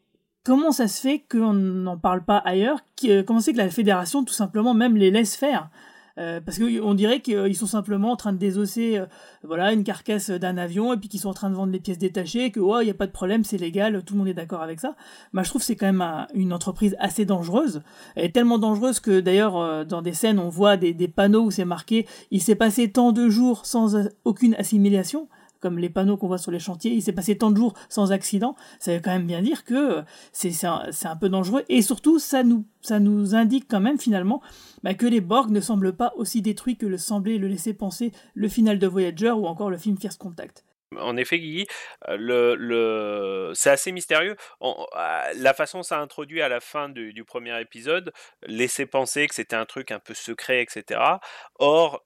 comment ça se fait qu'on n'en parle pas ailleurs? Euh, Comment c'est que la Fédération, tout simplement, même les laisse faire? Euh, parce qu'on dirait qu'ils sont simplement en train de désosser euh, voilà, une carcasse d'un avion et puis qu'ils sont en train de vendre les pièces détachées, que il n'y a pas de problème, c'est légal, tout le monde est d'accord avec ça. Bah, je trouve que c'est quand même un- une entreprise assez dangereuse. Est tellement dangereuse que d'ailleurs euh, dans des scènes on voit des, des panneaux où c'est marqué il s'est passé tant de jours sans aucune assimilation comme les panneaux qu'on voit sur les chantiers, il s'est passé tant de jours sans accident, ça veut quand même bien dire que euh, c'est un, peu dangereux. Et surtout, ça nous, ça nous indique quand même finalement bah, que les Borg ne semblent pas aussi détruits que le semblait le laisser penser le final de Voyager ou encore le film First Contact. En effet, le... c'est assez mystérieux. La façon ça a introduit à la fin du, premier épisode laissait penser que c'était un truc un peu secret, etc. Or,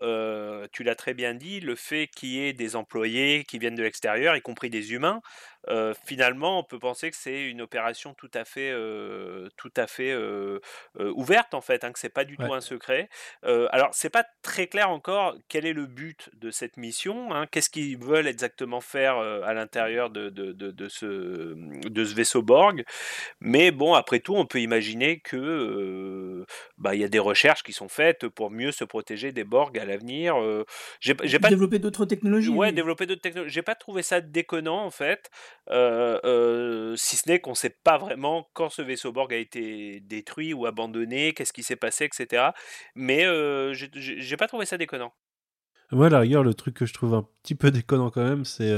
tu l'as très bien dit, le fait qu'il y ait des employés qui viennent de l'extérieur, y compris des humains, euh, finalement, on peut penser que c'est une opération tout à fait, euh, tout à fait euh, ouverte en fait, hein, que c'est pas du tout un secret. Alors, c'est pas très clair encore quel est le but de cette mission, hein, qu'est-ce qu'ils veulent exactement faire à l'intérieur de, de, de, de ce, de ce vaisseau Borg? Mais bon, après tout, on peut imaginer que bah, il y a des recherches qui sont faites pour mieux se protéger des Borg à l'avenir. J'ai j'ai pas Développer d'autres technologies. Ouais, oui. développer d'autres technologies. J'ai pas trouvé ça déconnant en fait, euh, euh, si ce n'est qu'on sait pas vraiment quand ce vaisseau Borg a été détruit ou abandonné, qu'est-ce qui s'est passé, etc. Mais euh, j'ai- pas trouvé ça déconnant. Moi, à la rigueur, le truc que je trouve un petit peu déconnant quand même, c'est.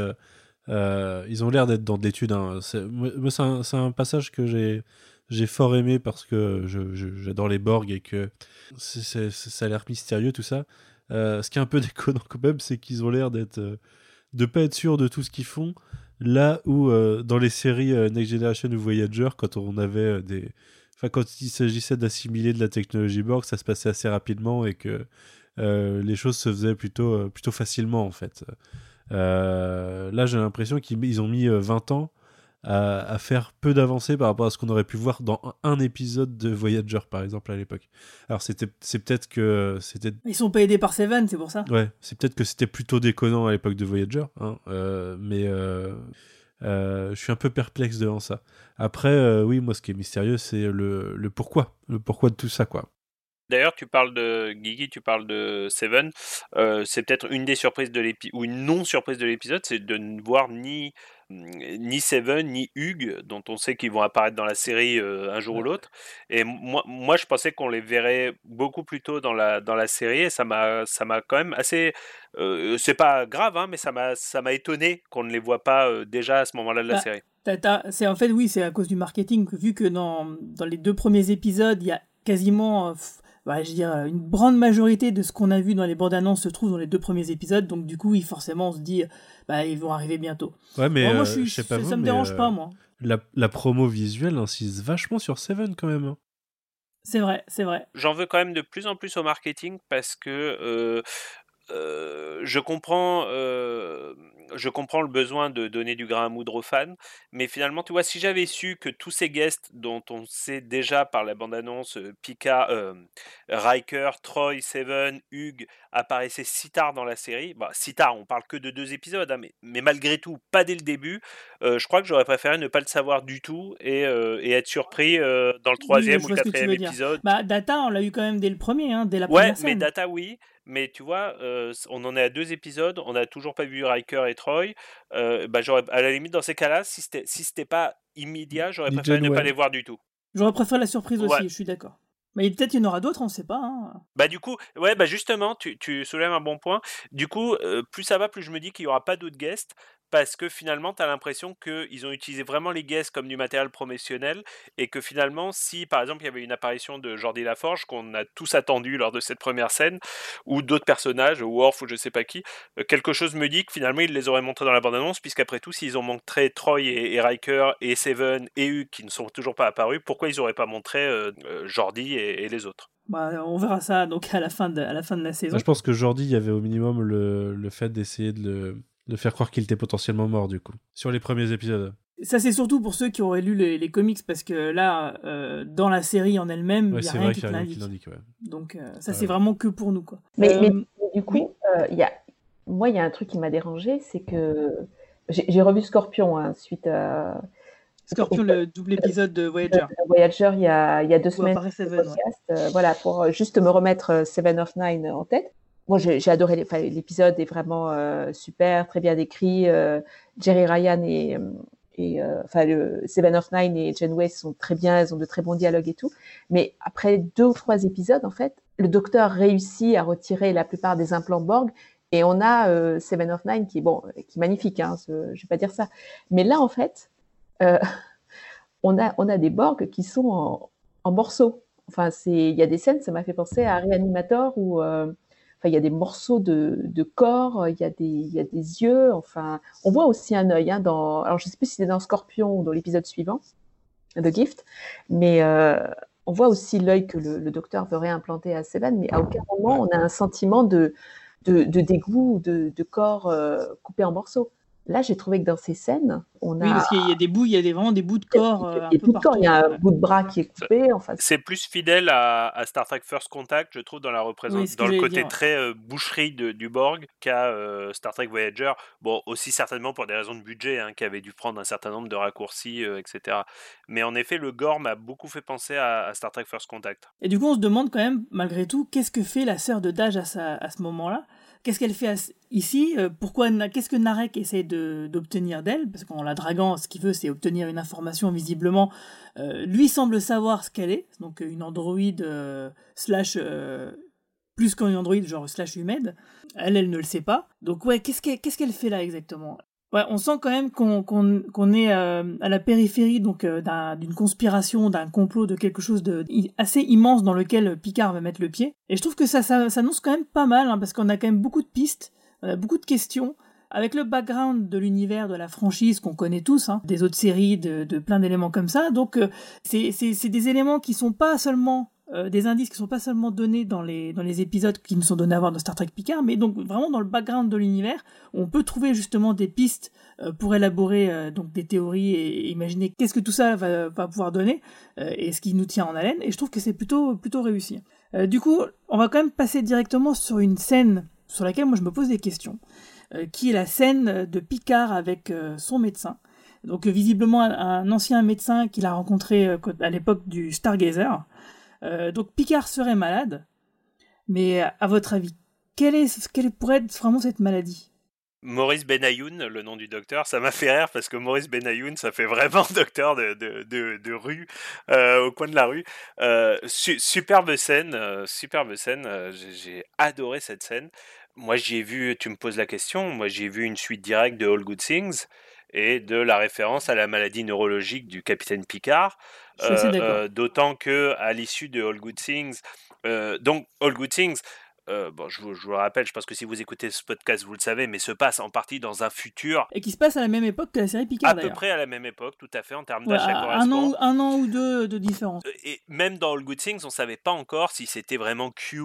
euh, ils ont l'air d'être dans de l'étude. hein. C'est- un, passage que j'ai. Fort aimé parce que j'adore les Borg et que ça a l'air mystérieux tout ça. Ce qui est un peu déconnant quand même, c'est qu'ils ont l'air d'être euh, de pas être sûrs de tout ce qu'ils font. Là où euh, dans les séries euh, Next Generation ou Voyager, quand on avait euh, des, enfin quand il s'agissait d'assimiler de la technologie Borg, ça se passait assez rapidement et que les choses se faisaient plutôt plutôt facilement en fait. Là, j'ai l'impression qu'ils ils ont mis euh, 20 ans à, à faire peu d'avancées par rapport à ce qu'on aurait pu voir dans un, épisode de Voyager, par exemple, à l'époque. Alors, c'était, c'est peut-être que c'était. Ils sont pas aidés par Seven, c'est pour ça. Ouais, c'est peut-être que c'était plutôt déconnant à l'époque de Voyager, hein, euh, mais euh, euh, je suis un peu perplexe devant ça. Après, euh, oui, moi, ce qui est mystérieux, c'est le, le pourquoi, le pourquoi de tout ça, quoi. D'ailleurs, tu parles de Guigui, tu parles de Seven. Euh, c'est peut-être une des surprises de l'épisode, ou une non-surprise de l'épisode, c'est de ne voir ni ni Seven ni Hugues, dont on sait qu'ils vont apparaître dans la série euh, un jour ou l'autre. Et moi, moi, je pensais qu'on les verrait beaucoup plus tôt dans la, dans la série, et ça m'a, quand même assez. euh, c'est pas grave, hein, mais ça m'a, étonné qu'on ne les voit pas euh, déjà à ce moment-là de la Bah, série. C'est en fait oui, c'est à cause du marketing vu que dans, dans les deux premiers épisodes, il y a quasiment bah, je veux dire, une grande majorité de ce qu'on a vu dans les bandes annonces se trouve dans les deux premiers épisodes, donc du coup, oui, forcément, on se dit, bah, ils vont arriver bientôt. Ouais, mais Bon, moi, euh, je suis, je sais pas ça, vous, ça me dérange euh, pas, moi. La, la promo visuelle insiste vachement sur Seven quand même. hein. C'est vrai, c'est vrai. J'en veux quand même de plus en plus au marketing parce que euh, euh, je comprends, euh, je comprends le besoin de donner du grain à moudre aux fans, mais finalement, tu vois, si j'avais su que tous ces guests dont on sait déjà par la bande-annonce, euh, Pika, euh, Riker, Troy, Seven, Hugh apparaissaient si tard dans la série, bah, si tard, on parle que de deux épisodes, hein, mais, mais malgré tout, pas dès le début, euh, je crois que j'aurais préféré ne pas le savoir du tout et, euh, et être surpris dans le troisième Oui, ou le quatrième épisode. Bah, Data, on l'a eu quand même dès le premier, hein, dès la Ouais, première mais scène. Data, oui. Mais tu vois, euh, on en est à deux épisodes, on n'a toujours pas vu Riker et Troy. Euh, bah, j'aurais, à la limite, dans ces cas-là, si c'était, si c'était pas immédiat, j'aurais préféré John ne pas les voir du tout. J'aurais préféré la surprise aussi, Ouais. je suis d'accord. Mais peut-être il y en aura d'autres, on sait pas. hein. Bah du coup, ouais, bah justement, tu, tu soulèves un bon point. Du coup, euh, plus ça va, plus je me dis qu'il y aura pas d'autres guests parce que finalement, tu as l'impression qu'ils ont utilisé vraiment les guests comme du matériel promotionnel et que finalement, si par exemple il y avait une apparition de Jordi Laforge qu'on a tous attendu lors de cette première scène ou d'autres personnages, Worf ou je sais pas qui, euh, quelque chose me dit que finalement ils les auraient montrés dans la bande-annonce puisqu'après tout, s'ils ont montré Troy et, et Riker et Seven et Hugh qui ne sont toujours pas apparus, pourquoi ils auraient pas montré euh, euh, Jordi et- et les autres? Bah, on verra ça donc à la fin de, à la, fin de la saison. Moi, je pense que Jordi, il y avait au minimum le, le fait d'essayer de le de faire croire qu'il était potentiellement mort du coup sur les premiers épisodes. Ça, c'est surtout pour ceux qui auraient lu les, les comics, parce que là, euh, dans la série en elle-même, Ouais, il n'y a rien vrai qui qu'il te y a rien qui l'indique. Ouais. Donc, euh, ça, Ouais. c'est vraiment que pour nous. Quoi. Mais, Euh, mais- du coup, euh, il y a... moi, il y a un truc qui m'a dérangé, c'est que j'ai revu Scorpion hein, suite à Scorpion, le double épisode de Voyager. de Voyager il y a, il y a deux semaines. Seven, podcast, euh, voilà, pour juste me remettre Seven of Nine en tête. Moi, j'ai adoré l'épisode, est vraiment euh, super, très bien décrit. euh, Jerry Ryan et, euh, euh, enfin, Seven of Nine et Janeway sont très bien, elles ont de très bons dialogues et tout. Mais après deux ou trois épisodes, en fait, le docteur réussit à retirer la plupart des implants Borg. Et on a Seven of Nine qui est bon, qui est magnifique, hein, ce- je vais pas dire ça. Mais là, en fait, on a, des Borg qui sont en, morceaux. Enfin, il y a des scènes, ça m'a fait penser à Reanimator où, enfin, il y a des morceaux de, de corps, il y a des, il y a des yeux. Enfin, on voit aussi un œil. Hein, dans, alors, je sais plus si c'est dans Scorpion ou dans l'épisode suivant, The Gift, mais euh, on voit aussi l'œil que le, docteur veut réimplanter à Seven, mais à aucun moment on a un sentiment de, de, de dégoût ou de, de corps euh, coupé en morceaux. Là, j'ai trouvé que dans ces scènes, on a Oui, parce qu'il y a des bouts, il y a des, vraiment des bouts de corps. un il y a peu le corps, il y a un bout de bras qui est coupé. Enfin, C'est plus fidèle à, à Star Trek First Contact, je trouve, dans la Oui, représentation, dans le côté dire, ouais. très euh, boucherie de- du Borg qu'à euh, Star Trek Voyager. Bon, aussi certainement pour des raisons de budget, hein, qui avait dû prendre un certain nombre de raccourcis, euh, etc. Mais en effet, le gore m'a beaucoup fait penser à, à Star Trek First Contact. Et du coup, on se demande quand même, malgré tout, qu'est-ce que fait la sœur de Dage à, sa- à ce moment-là? Qu'est-ce qu'elle fait ici Euh, Pourquoi Qu'est-ce que Narek essaie d'obtenir d'elle? Parce qu'en la draguant, ce qu'il veut, c'est obtenir une information visiblement. Euh, lui semble savoir ce qu'elle est, donc euh, une androïde slash plus qu'une androïde, genre slash humaine. Elle, elle ne le sait pas. Donc ouais, qu'est-ce qu'elle fait là exactement? Ouais, on sent quand même qu'on est euh, à la périphérie donc euh, d'un- d'une conspiration, d'un complot, de quelque chose de assez immense dans lequel Picard va mettre le pied. Et je trouve que ça, ça s'annonce quand même pas mal hein, parce qu'on a quand même beaucoup de pistes, on a beaucoup de questions. Avec le background de l'univers de la franchise qu'on connaît tous, hein, des autres séries, de, de plein d'éléments comme ça, donc euh, c'est des éléments qui sont pas seulement euh, des indices qui sont pas seulement donnés dans les, épisodes qui nous sont donnés à voir dans Star Trek Picard, mais donc vraiment dans le background de l'univers, on peut trouver justement des pistes euh, pour élaborer euh, donc des théories et, imaginer qu'est-ce que tout ça va, va pouvoir donner et ce qui nous tient en haleine. Et je trouve que c'est plutôt, plutôt réussi. du coup, on va quand même passer directement sur une scène sur laquelle moi je me pose des questions, qui est la scène de Picard avec son médecin. Donc visiblement un, ancien médecin qu'il a rencontré à l'époque du Stargazer. Euh, donc Picard serait malade, mais à votre avis, quelle, est, quelle pourrait être vraiment cette maladie? Maurice Benayoun, le nom du docteur, ça m'a fait rire parce que Maurice Benayoun, ça fait vraiment docteur de, de, de, rue, euh, au coin de la rue. Euh, superbe scène, superbe scène, j'ai adoré cette scène. Moi, j'ai vu, tu me poses la question, moi j'ai vu une suite directe de All Good Things et de la référence à la maladie neurologique du capitaine Picard. Euh, euh, d'autant que à l'issue de All Good Things, euh, donc All Good Things, bon, je vous, je, vous, le rappelle, je pense que si vous écoutez ce podcast, vous le savez, mais se passe en partie dans un futur. Et qui se passe à la même époque que la série Picard. À peu près à la même époque, tout à fait, en termes d'âge, un, an, un an ou deux de différence. Et même dans All Good Things, on savait pas encore si c'était vraiment Q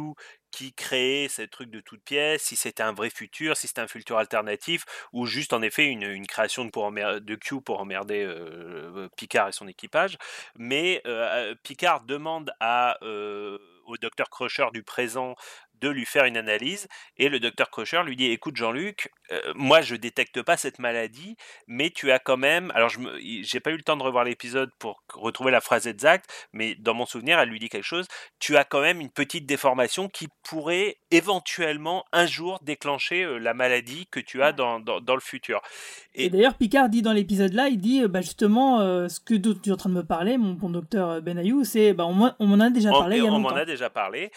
qui créait ce truc de toute pièce, si c'était un vrai futur, si c'était un futur alternatif, ou juste en effet une, création de, pour de Q pour emmerder euh, Picard et son équipage. Mais euh, Picard demande euh, au docteur Crusher du présent de lui faire une analyse. Et le docteur Crusher lui dit Écoute, Jean-Luc, euh, moi je détecte pas cette maladie, mais tu as quand même. Alors, je n'ai pas eu le temps de revoir l'épisode pour retrouver la phrase exacte, mais dans mon souvenir, elle lui dit quelque chose. Tu as quand même une petite déformation qui pourrait éventuellement un jour déclencher euh, la maladie que tu as dans, dans, le futur. Et, d'ailleurs, Picard dit dans l'épisode là il dit bah, justement euh, ce que tu es en train de me parler, mon bon docteur Benayou, c'est bah, on m'en a déjà parlé. On, il y on m'en a déjà parlé.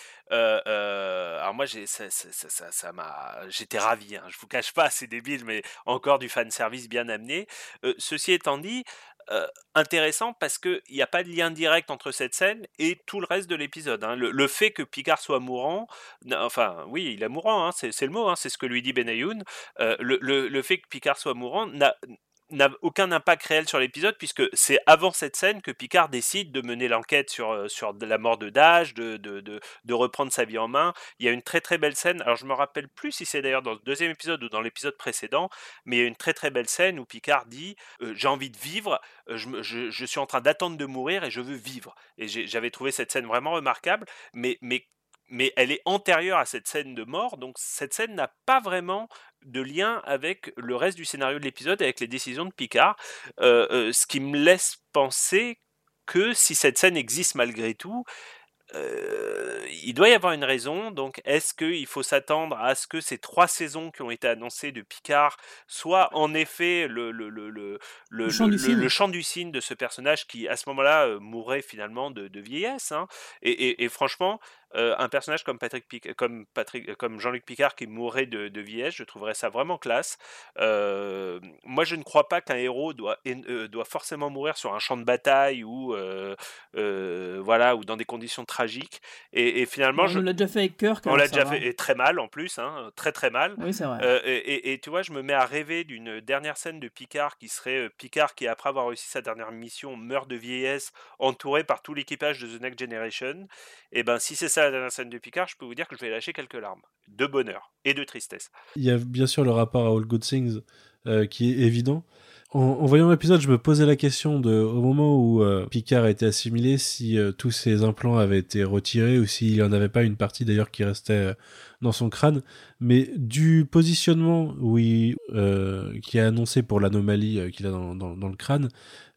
Alors moi, j'ai, ça, ça, ça, m'a, j'étais ravi. Hein, je vous cache pas, c'est débile, mais encore du fan service bien amené. ceci étant dit, intéressant parce qu'il n'y a pas de lien direct entre cette scène et tout le reste de l'épisode. Hein. Le, fait que Picard soit mourant, enfin oui, il est mourant, hein, c'est, le mot, hein, c'est ce que lui dit Benayoun. le, le, fait que Picard soit mourant n'a aucun impact réel sur l'épisode puisque c'est avant cette scène que Picard décide de mener l'enquête sur, euh, sur la mort de Dash, de, de, de, reprendre sa vie en main. Il y a une très très belle scène, alors je me rappelle plus si c'est d'ailleurs dans le deuxième épisode ou dans l'épisode précédent, mais il y a une très très belle scène où Picard dit euh, j'ai envie de vivre, euh, je, je, je, suis en train d'attendre de mourir et je veux vivre. Et j'avais trouvé cette scène vraiment remarquable, mais, mais mais elle est antérieure à cette scène de mort, donc cette scène n'a pas vraiment de lien avec le reste du scénario de l'épisode, avec les décisions de Picard, euh, euh, ce qui me laisse penser que si cette scène existe malgré tout, euh, il doit y avoir une raison. Donc, est-ce qu'il faut s'attendre à ce que ces trois saisons qui ont été annoncées de Picard soient en effet le, le, le, le, le, chant, du cygne de ce personnage qui, à ce moment-là, mourrait finalement de, de vieillesse hein. et, et, franchement, un personnage comme Patrick, comme Patrick, comme Jean-Luc Picard qui mourrait de, de, vieillesse, je trouverais ça vraiment classe. moi, je ne crois pas qu'un héros doit, doit forcément mourir sur un champ de bataille ou voilà ou dans des conditions tragiques. Et, finalement, je... on l'a déjà fait avec cœur. On l'a déjà fait et très mal en plus, hein, très très mal. Oui, c'est vrai. Et, et, tu vois, je me mets à rêver d'une dernière scène de Picard qui serait Picard qui après avoir réussi sa dernière mission meurt de vieillesse, entouré par tout l'équipage de The Next Generation. Et ben si c'est ça la dernière scène de Picard, je peux vous dire que je vais lâcher quelques larmes de bonheur et de tristesse. Il y a bien sûr le rapport à All Good Things euh, qui est évident. En, voyant l'épisode, je me posais la question au moment où euh, Picard a été assimilé, si euh, tous ses implants avaient été retirés ou s'il n'y en avait pas une partie d'ailleurs qui restait dans son crâne. Mais du positionnement où qui est annoncé pour l'anomalie qu'il a dans, dans, le crâne,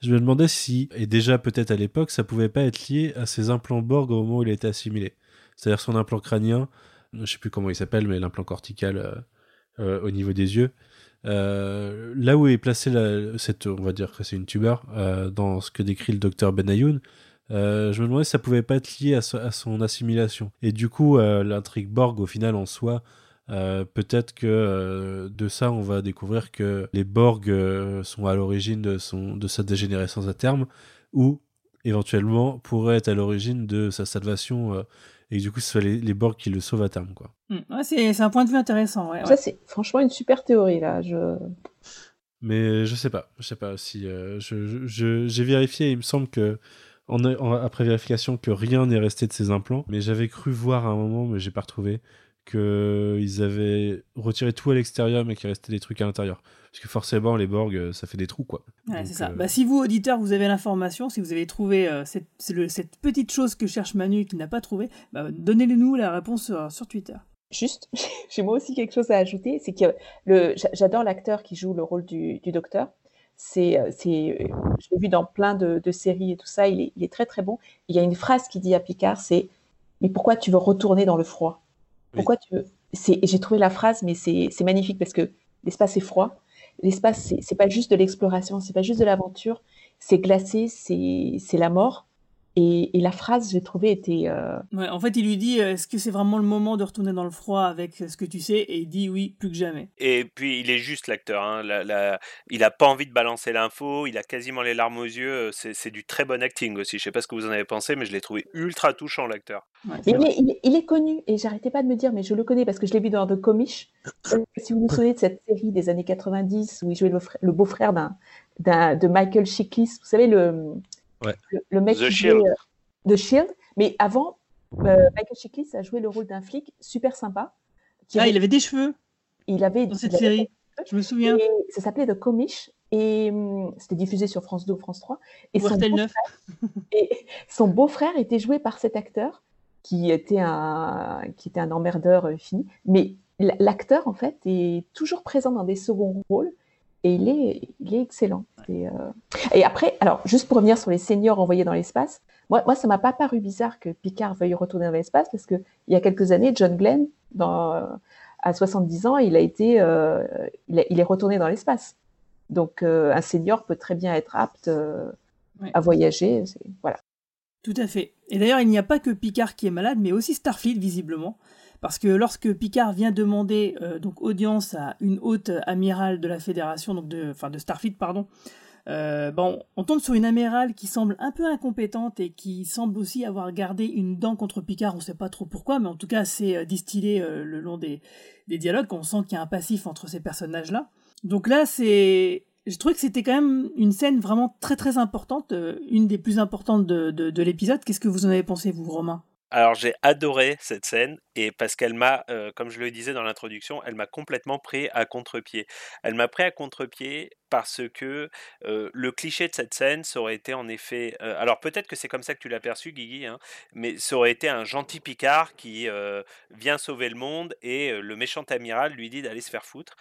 je me demandais si, et déjà peut-être à l'époque, ça pouvait pas être lié à ses implants Borg au moment où il a été assimilé c'est-à-dire son implant crânien, je sais plus comment il s'appelle, mais l'implant cortical euh, euh, au niveau des yeux. Euh, là où est placée cette, on va dire que c'est une tumeur, dans ce que décrit le docteur Benayoun, je me demandais si ça pouvait pas être lié à, son assimilation. Et du coup, l'intrigue Borg, au final, en soi, peut-être que de ça, on va découvrir que les Borg sont à l'origine de, de sa dégénérescence à terme, ou éventuellement pourraient être à l'origine de sa salvation et du coup ce soit les, les Borg qui le sauvent à terme quoi. Mmh. Ouais, c'est un point de vue intéressant. Ouais, Ça c'est franchement une super théorie là. Je... Mais je sais pas, je sais pas si euh, je j'ai vérifié, il me semble que en, en- après vérification que rien n'est resté de ses implants, mais j'avais cru voir à un moment, mais j'ai pas retrouvé, qu'ils avaient retiré tout à l'extérieur, mais qu'il restait des trucs à l'intérieur. Parce que forcément, les Borg, euh, ça fait des trous, quoi. Ouais, c'est ça. euh, Bah, si vous, auditeurs, vous avez l'information, si vous avez trouvé euh, cette, le- cette petite chose que cherche Manu et qu'il n'a pas trouvé, bah, donnez-le-nous la réponse sur, sur Twitter. Juste, j'ai moi aussi quelque chose à ajouter, c'est que le, j'a- j'adore l'acteur qui joue le rôle du, du docteur. C'est, c'est, je l'ai vu dans plein de, de séries et tout ça. Il est, il est très très bon. Il y a une phrase qui dit à Picard, c'est mais pourquoi tu veux retourner dans le froid? Pourquoi tu veux j'ai trouvé la phrase, mais c'est, magnifique parce que l'espace est froid. L'espace, c'est, pas juste de l'exploration, c'est pas juste de l'aventure. C'est glacé, c'est la mort. Et, et la phrase, j'ai trouvé, était euh, Ouais, en fait, il lui dit euh, Est-ce que c'est vraiment le moment de retourner dans le froid avec euh, ce que tu sais? Et il dit Oui, plus que jamais. Et puis il est juste l'acteur. Hein. La- la- Il a pas envie de balancer l'info. Il a quasiment les larmes aux yeux. C'est du très bon acting aussi. Je sais pas ce que vous en avez pensé, mais je l'ai trouvé ultra touchant l'acteur. Il est, il est- il est connu et j'arrêtais pas de me dire, mais je le connais parce que je l'ai vu dans The Comish. Euh, Si vous vous souvenez de cette série des années 90 où il jouait le, le beau-frère de Michael Chiklis, vous savez, le, Ouais. le, le mec The qui Shield. jouait, euh, The Shield. Mais avant, euh, Michael Chiklis a joué le rôle d'un flic super sympa. qui Ah, avait- il avait des cheveux il avait, dans cette avait- série. Je me souviens. et ça s'appelait The Comish et hum, c'était diffusé sur France 2 ou France 3. Et Ou son RTL beau-frère- 9. et son beau-frère était joué par cet acteur qui était un, qui était un emmerdeur euh, fini. Mais l'acteur, en fait, est toujours présent dans des seconds rôles et il est, il est excellent. Et, euh, et après, alors, juste pour revenir sur les seniors envoyés dans l'espace, moi, moi ça m'a pas paru bizarre que Picard veuille retourner dans l'espace parce que il y a quelques années, John Glenn, dans, euh, à 70 ans, il, a été, euh, il, a- il est retourné dans l'espace. Donc, euh, un senior peut très bien être apte Ouais. à voyager. Voilà. Tout à fait. Et d'ailleurs, il n'y a pas que Picard qui est malade, mais aussi Starfleet, visiblement. Parce que lorsque Picard vient demander euh, donc audience à une haute amirale de la Fédération, donc de, enfin de Starfleet, pardon, euh, bon, on tombe sur une amirale qui semble un peu incompétente et qui semble aussi avoir gardé une dent contre Picard. On ne sait pas trop pourquoi, mais en tout cas, c'est euh, distillé le long des, dialogues. On sent qu'il y a un passif entre ces personnages-là. Donc là, c'est, j'ai que c'était quand même une scène vraiment très très importante, une des plus importantes de l'épisode. Qu'est-ce que vous en avez pensé, vous, Romain? Alors j'ai adoré cette scène et parce qu'elle m'a, euh, comme je le disais dans l'introduction, elle m'a complètement pris à contre-pied. Elle m'a pris à contre-pied parce que euh, le cliché de cette scène, ça aurait été en effet. euh, alors peut-être que c'est comme ça que tu l'as perçu, Guigui, hein, mais ça aurait été un gentil Picard qui vient sauver le monde et le méchant amiral lui dit d'aller se faire foutre.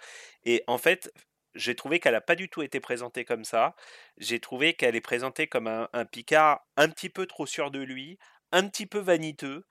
Et en fait, j'ai trouvé qu'elle n'a pas du tout été présentée comme ça. J'ai trouvé qu'elle est présentée comme un Picard un petit peu trop sûr de lui, un petit peu vaniteux,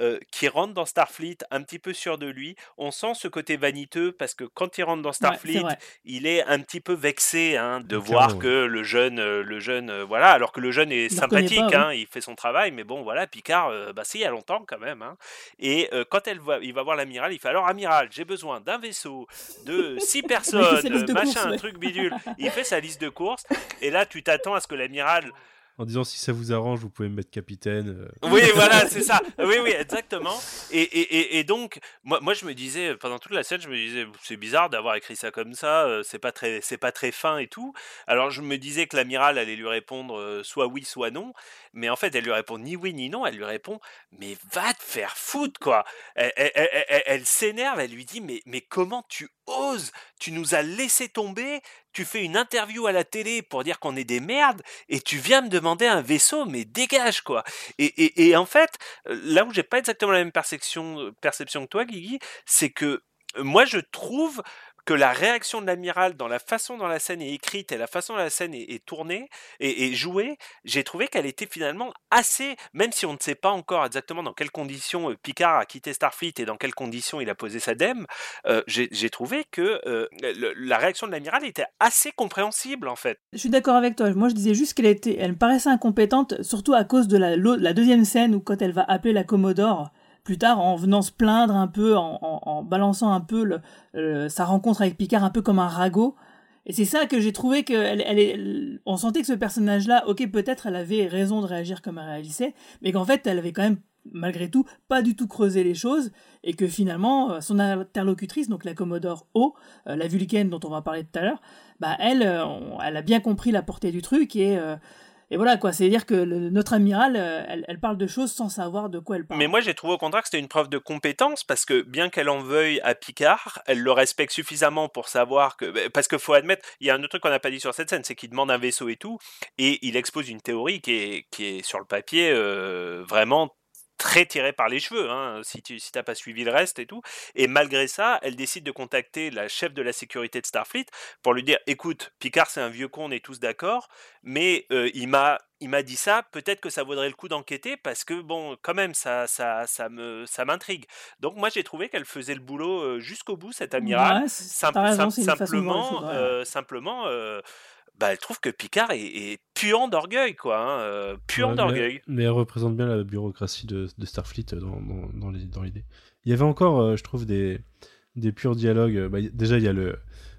euh, qui rentre dans Starfleet un petit peu sûr de lui. On sent ce côté vaniteux parce que quand il rentre dans Starfleet, il est un petit peu vexé hein, de voir que le jeune, le jeune, voilà, alors que le jeune est Il sympathique, pas, hein, il fait son travail, mais bon, voilà, Picard, euh, bah si, il y a longtemps quand même. hein. Et euh, quand elle va, il va voir l'amiral, il fait alors amiral, j'ai besoin d'un vaisseau de six personnes, de machin, ouais. truc bidule. Il fait sa liste de courses, et là, tu t'attends à ce que l'amiral En disant si ça vous arrange, vous pouvez me mettre capitaine. euh. oui, voilà, c'est ça. Oui, oui, exactement. Et, et, et, et donc, moi, moi, je me disais, pendant toute la scène, je me disais, c'est bizarre d'avoir écrit ça comme ça, euh, c'est pas très, c'est pas très fin et tout. Alors, je me disais que l'amiral allait lui répondre euh, soit oui, soit non. Mais en fait, elle lui répond ni oui, ni non. Elle lui répond, mais va te faire foutre, quoi. Elle, elle- elle- elle- elle s'énerve, elle lui dit, mais, mais comment tu Tu nous as laissé tomber, tu fais une interview à la télé pour dire qu'on est des merdes, et tu viens me demander un vaisseau, mais dégage, quoi. Et, en fait, euh, là où j'ai pas exactement la même perception, perception que toi, Guigui, c'est que euh, moi je trouve que la réaction de l'amiral dans la façon dont la scène est écrite et la façon dont la scène est, tournée et, jouée, j'ai trouvé qu'elle était finalement assez, même si on ne sait pas encore exactement dans quelles conditions euh, Picard a quitté Starfleet et dans quelles conditions il a posé sa dème, euh, j'ai trouvé que euh, la réaction de l'amiral était assez compréhensible en fait. Je suis d'accord avec toi. Moi, je disais juste qu'elle était, elle me paraissait incompétente, surtout à cause de la deuxième scène où quand elle va appeler la Commodore plus tard en venant se plaindre un peu, en, balançant un peu le- sa rencontre avec Picard un peu comme un ragot. Et c'est ça que j'ai trouvé que elle, est, on sentait que ce personnage-là, ok, peut-être elle avait raison de réagir comme elle réagissait, mais qu'en fait elle avait quand même malgré tout pas du tout creusé les choses et que finalement euh, son interlocutrice, donc la Commodore O, euh, la Vulcaine dont on va parler tout à l'heure, bah elle, euh, elle a bien compris la portée du truc et Et voilà quoi, c'est-à-dire que notre amiral, euh, elle, parle de choses sans savoir de quoi elle parle. Mais moi, j'ai trouvé au contraire que c'était une preuve de compétence parce que bien qu'elle en veuille à Picard, elle le respecte suffisamment pour savoir que. bah, Parce qu'il faut admettre, il y a un autre truc qu'on n'a pas dit sur cette scène, c'est qu'il demande un vaisseau et tout, et il expose une théorie qui est, qui est sur le papier euh, vraiment très tirée par les cheveux, hein, si tu si t'as pas suivi le reste et tout. Et malgré ça, elle décide de contacter la chef de la sécurité de Starfleet pour lui dire écoute, Picard c'est un vieux con, on est tous d'accord, mais euh, il m'a il m'a dit ça, peut-être que ça vaudrait le coup d'enquêter parce que bon, quand même, ça, ça, ça me, ça m'intrigue. Donc moi, j'ai trouvé qu'elle faisait le boulot euh, jusqu'au bout, cette amiral. Ouais, raison, voir les simplement, ouais. euh, simplement, euh, bah, elle trouve que Picard est, est puant d'orgueil, quoi, hein, euh, puant Ouais, d'orgueil. Mais, elle représente bien la bureaucratie de, de Starfleet dans, l'idée. Il y avait encore, euh, je trouve, des, des purs dialogues. Bah, y- déjà, il y a le,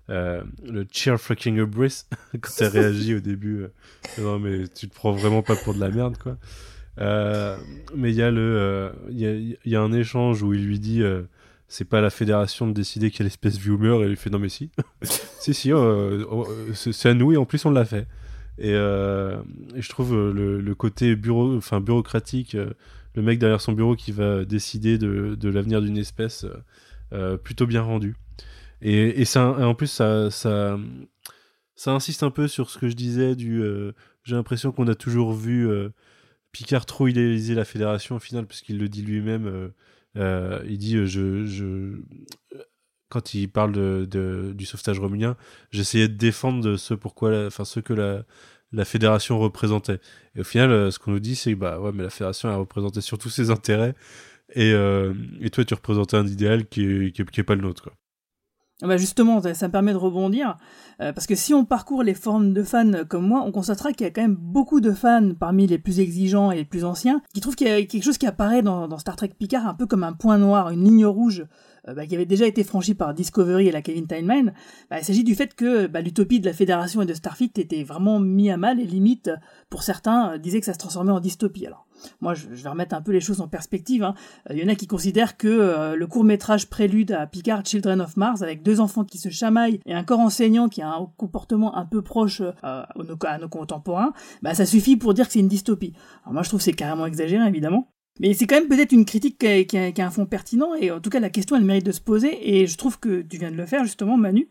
euh, le cheer fucking Brice quand elle réagit au début. non, mais tu te prends vraiment pas pour de la merde, quoi. Mais il y a le, il y, a, il y a un échange où il lui dit, c'est pas la fédération de décider quelle espèce viewer, et il lui fait non mais si, si si, euh, euh, c'est à nous et en plus on l'a fait. Et, euh, et je trouve le, le côté bureau, enfin bureaucratique, le mec derrière son bureau qui va décider de, de l'avenir d'une espèce, euh, plutôt bien rendu. Et, et, ça, et en plus, ça, ça, ça insiste un peu sur ce que je disais du. J'ai l'impression qu'on a toujours vu Picard trop idéaliser la fédération au final, parce qu'il le dit lui-même. Euh, il dit euh, je, je, quand il parle de, de- du sauvetage romulien, j'essayais de défendre ce pourquoi, enfin ceux que la, la fédération représentait. Et au final, euh, ce qu'on nous dit, c'est bah ouais, mais la fédération elle représentait surtout ses intérêts. Et, et toi, tu représentais un idéal qui est, qui est, pas le nôtre. Ah bah justement, ça me permet de rebondir, euh, parce que si on parcourt les forums de fans comme moi, on constatera qu'il y a quand même beaucoup de fans parmi les plus exigeants et les plus anciens qui trouvent qu'il y a quelque chose qui apparaît dans, Star Trek Picard un peu comme un point noir, une ligne rouge euh, bah, qui avait déjà été franchie par Discovery et la Kevin Timeline. Bah, il s'agit du fait que bah, l'utopie de la Fédération et de Starfleet était vraiment mis à mal et limite, pour certains, euh, disaient que ça se transformait en dystopie. Alors moi, je, vais remettre un peu les choses en perspective. hein. Euh, Il y en a qui considèrent que euh, le court métrage prélude à Picard Children of Mars, avec deux enfants qui se chamaillent et un corps enseignant qui a un comportement un peu proche euh, à, nos, contemporains, bah, ça suffit pour dire que c'est une dystopie. Alors moi, je trouve que c'est carrément exagéré, évidemment. Mais c'est quand même peut-être une critique qui a, un fond pertinent, et en tout cas, la question, elle mérite de se poser, et je trouve que tu viens de le faire, justement, Manu.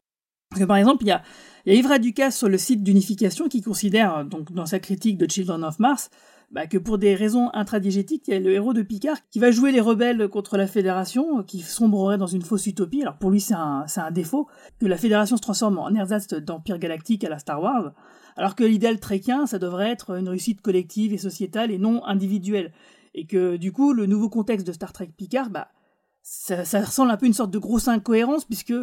Parce que par exemple, il y a, il y Yves Ducasse sur le site d'Unification qui considère, donc dans sa critique de Children of Mars, bah, que pour des raisons intradigétiques, il y a le héros de Picard qui va jouer les rebelles contre la Fédération, qui sombrerait dans une fausse utopie. Alors pour lui, c'est un, un défaut, que la Fédération se transforme en ersatz d'empire galactique à la Star Wars, alors que l'idéal trekien, ça devrait être une réussite collective et sociétale et non individuelle. Et que du coup, le nouveau contexte de Star Trek Picard, bah, ça, ressemble un peu une sorte de grosse incohérence puisque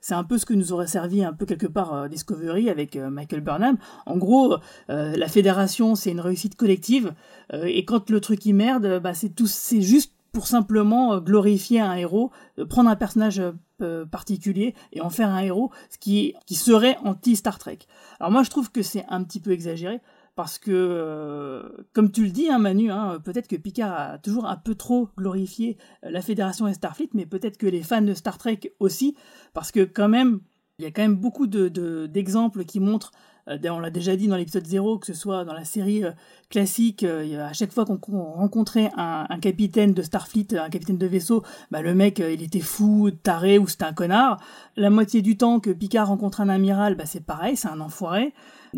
c'est un peu ce que nous aurait servi un peu quelque part euh, Discovery avec euh, Michael Burnham. En gros, euh, la fédération c'est une réussite collective et quand le truc y merde, bah c'est tout, c'est juste pour simplement glorifier un héros, prendre un personnage particulier et en faire un héros, ce qui qui serait anti Star Trek. Alors moi je trouve que c'est un petit peu exagéré parce que, euh, comme tu le dis, hein, Manu, hein, peut-être que Picard a toujours un peu trop glorifié euh, la Fédération et Starfleet, mais peut-être que les fans de Star Trek aussi, parce que quand même, il y a quand même beaucoup de, de- d'exemples qui montrent, euh, on l'a déjà dit dans l'épisode 0, que ce soit dans la série euh, classique, à chaque fois qu'on rencontrait un, capitaine de Starfleet, un capitaine de vaisseau, bah, le mec, il était fou, taré ou c'était un connard. La moitié du temps que Picard rencontre un amiral, bah, c'est pareil, c'est un enfoiré.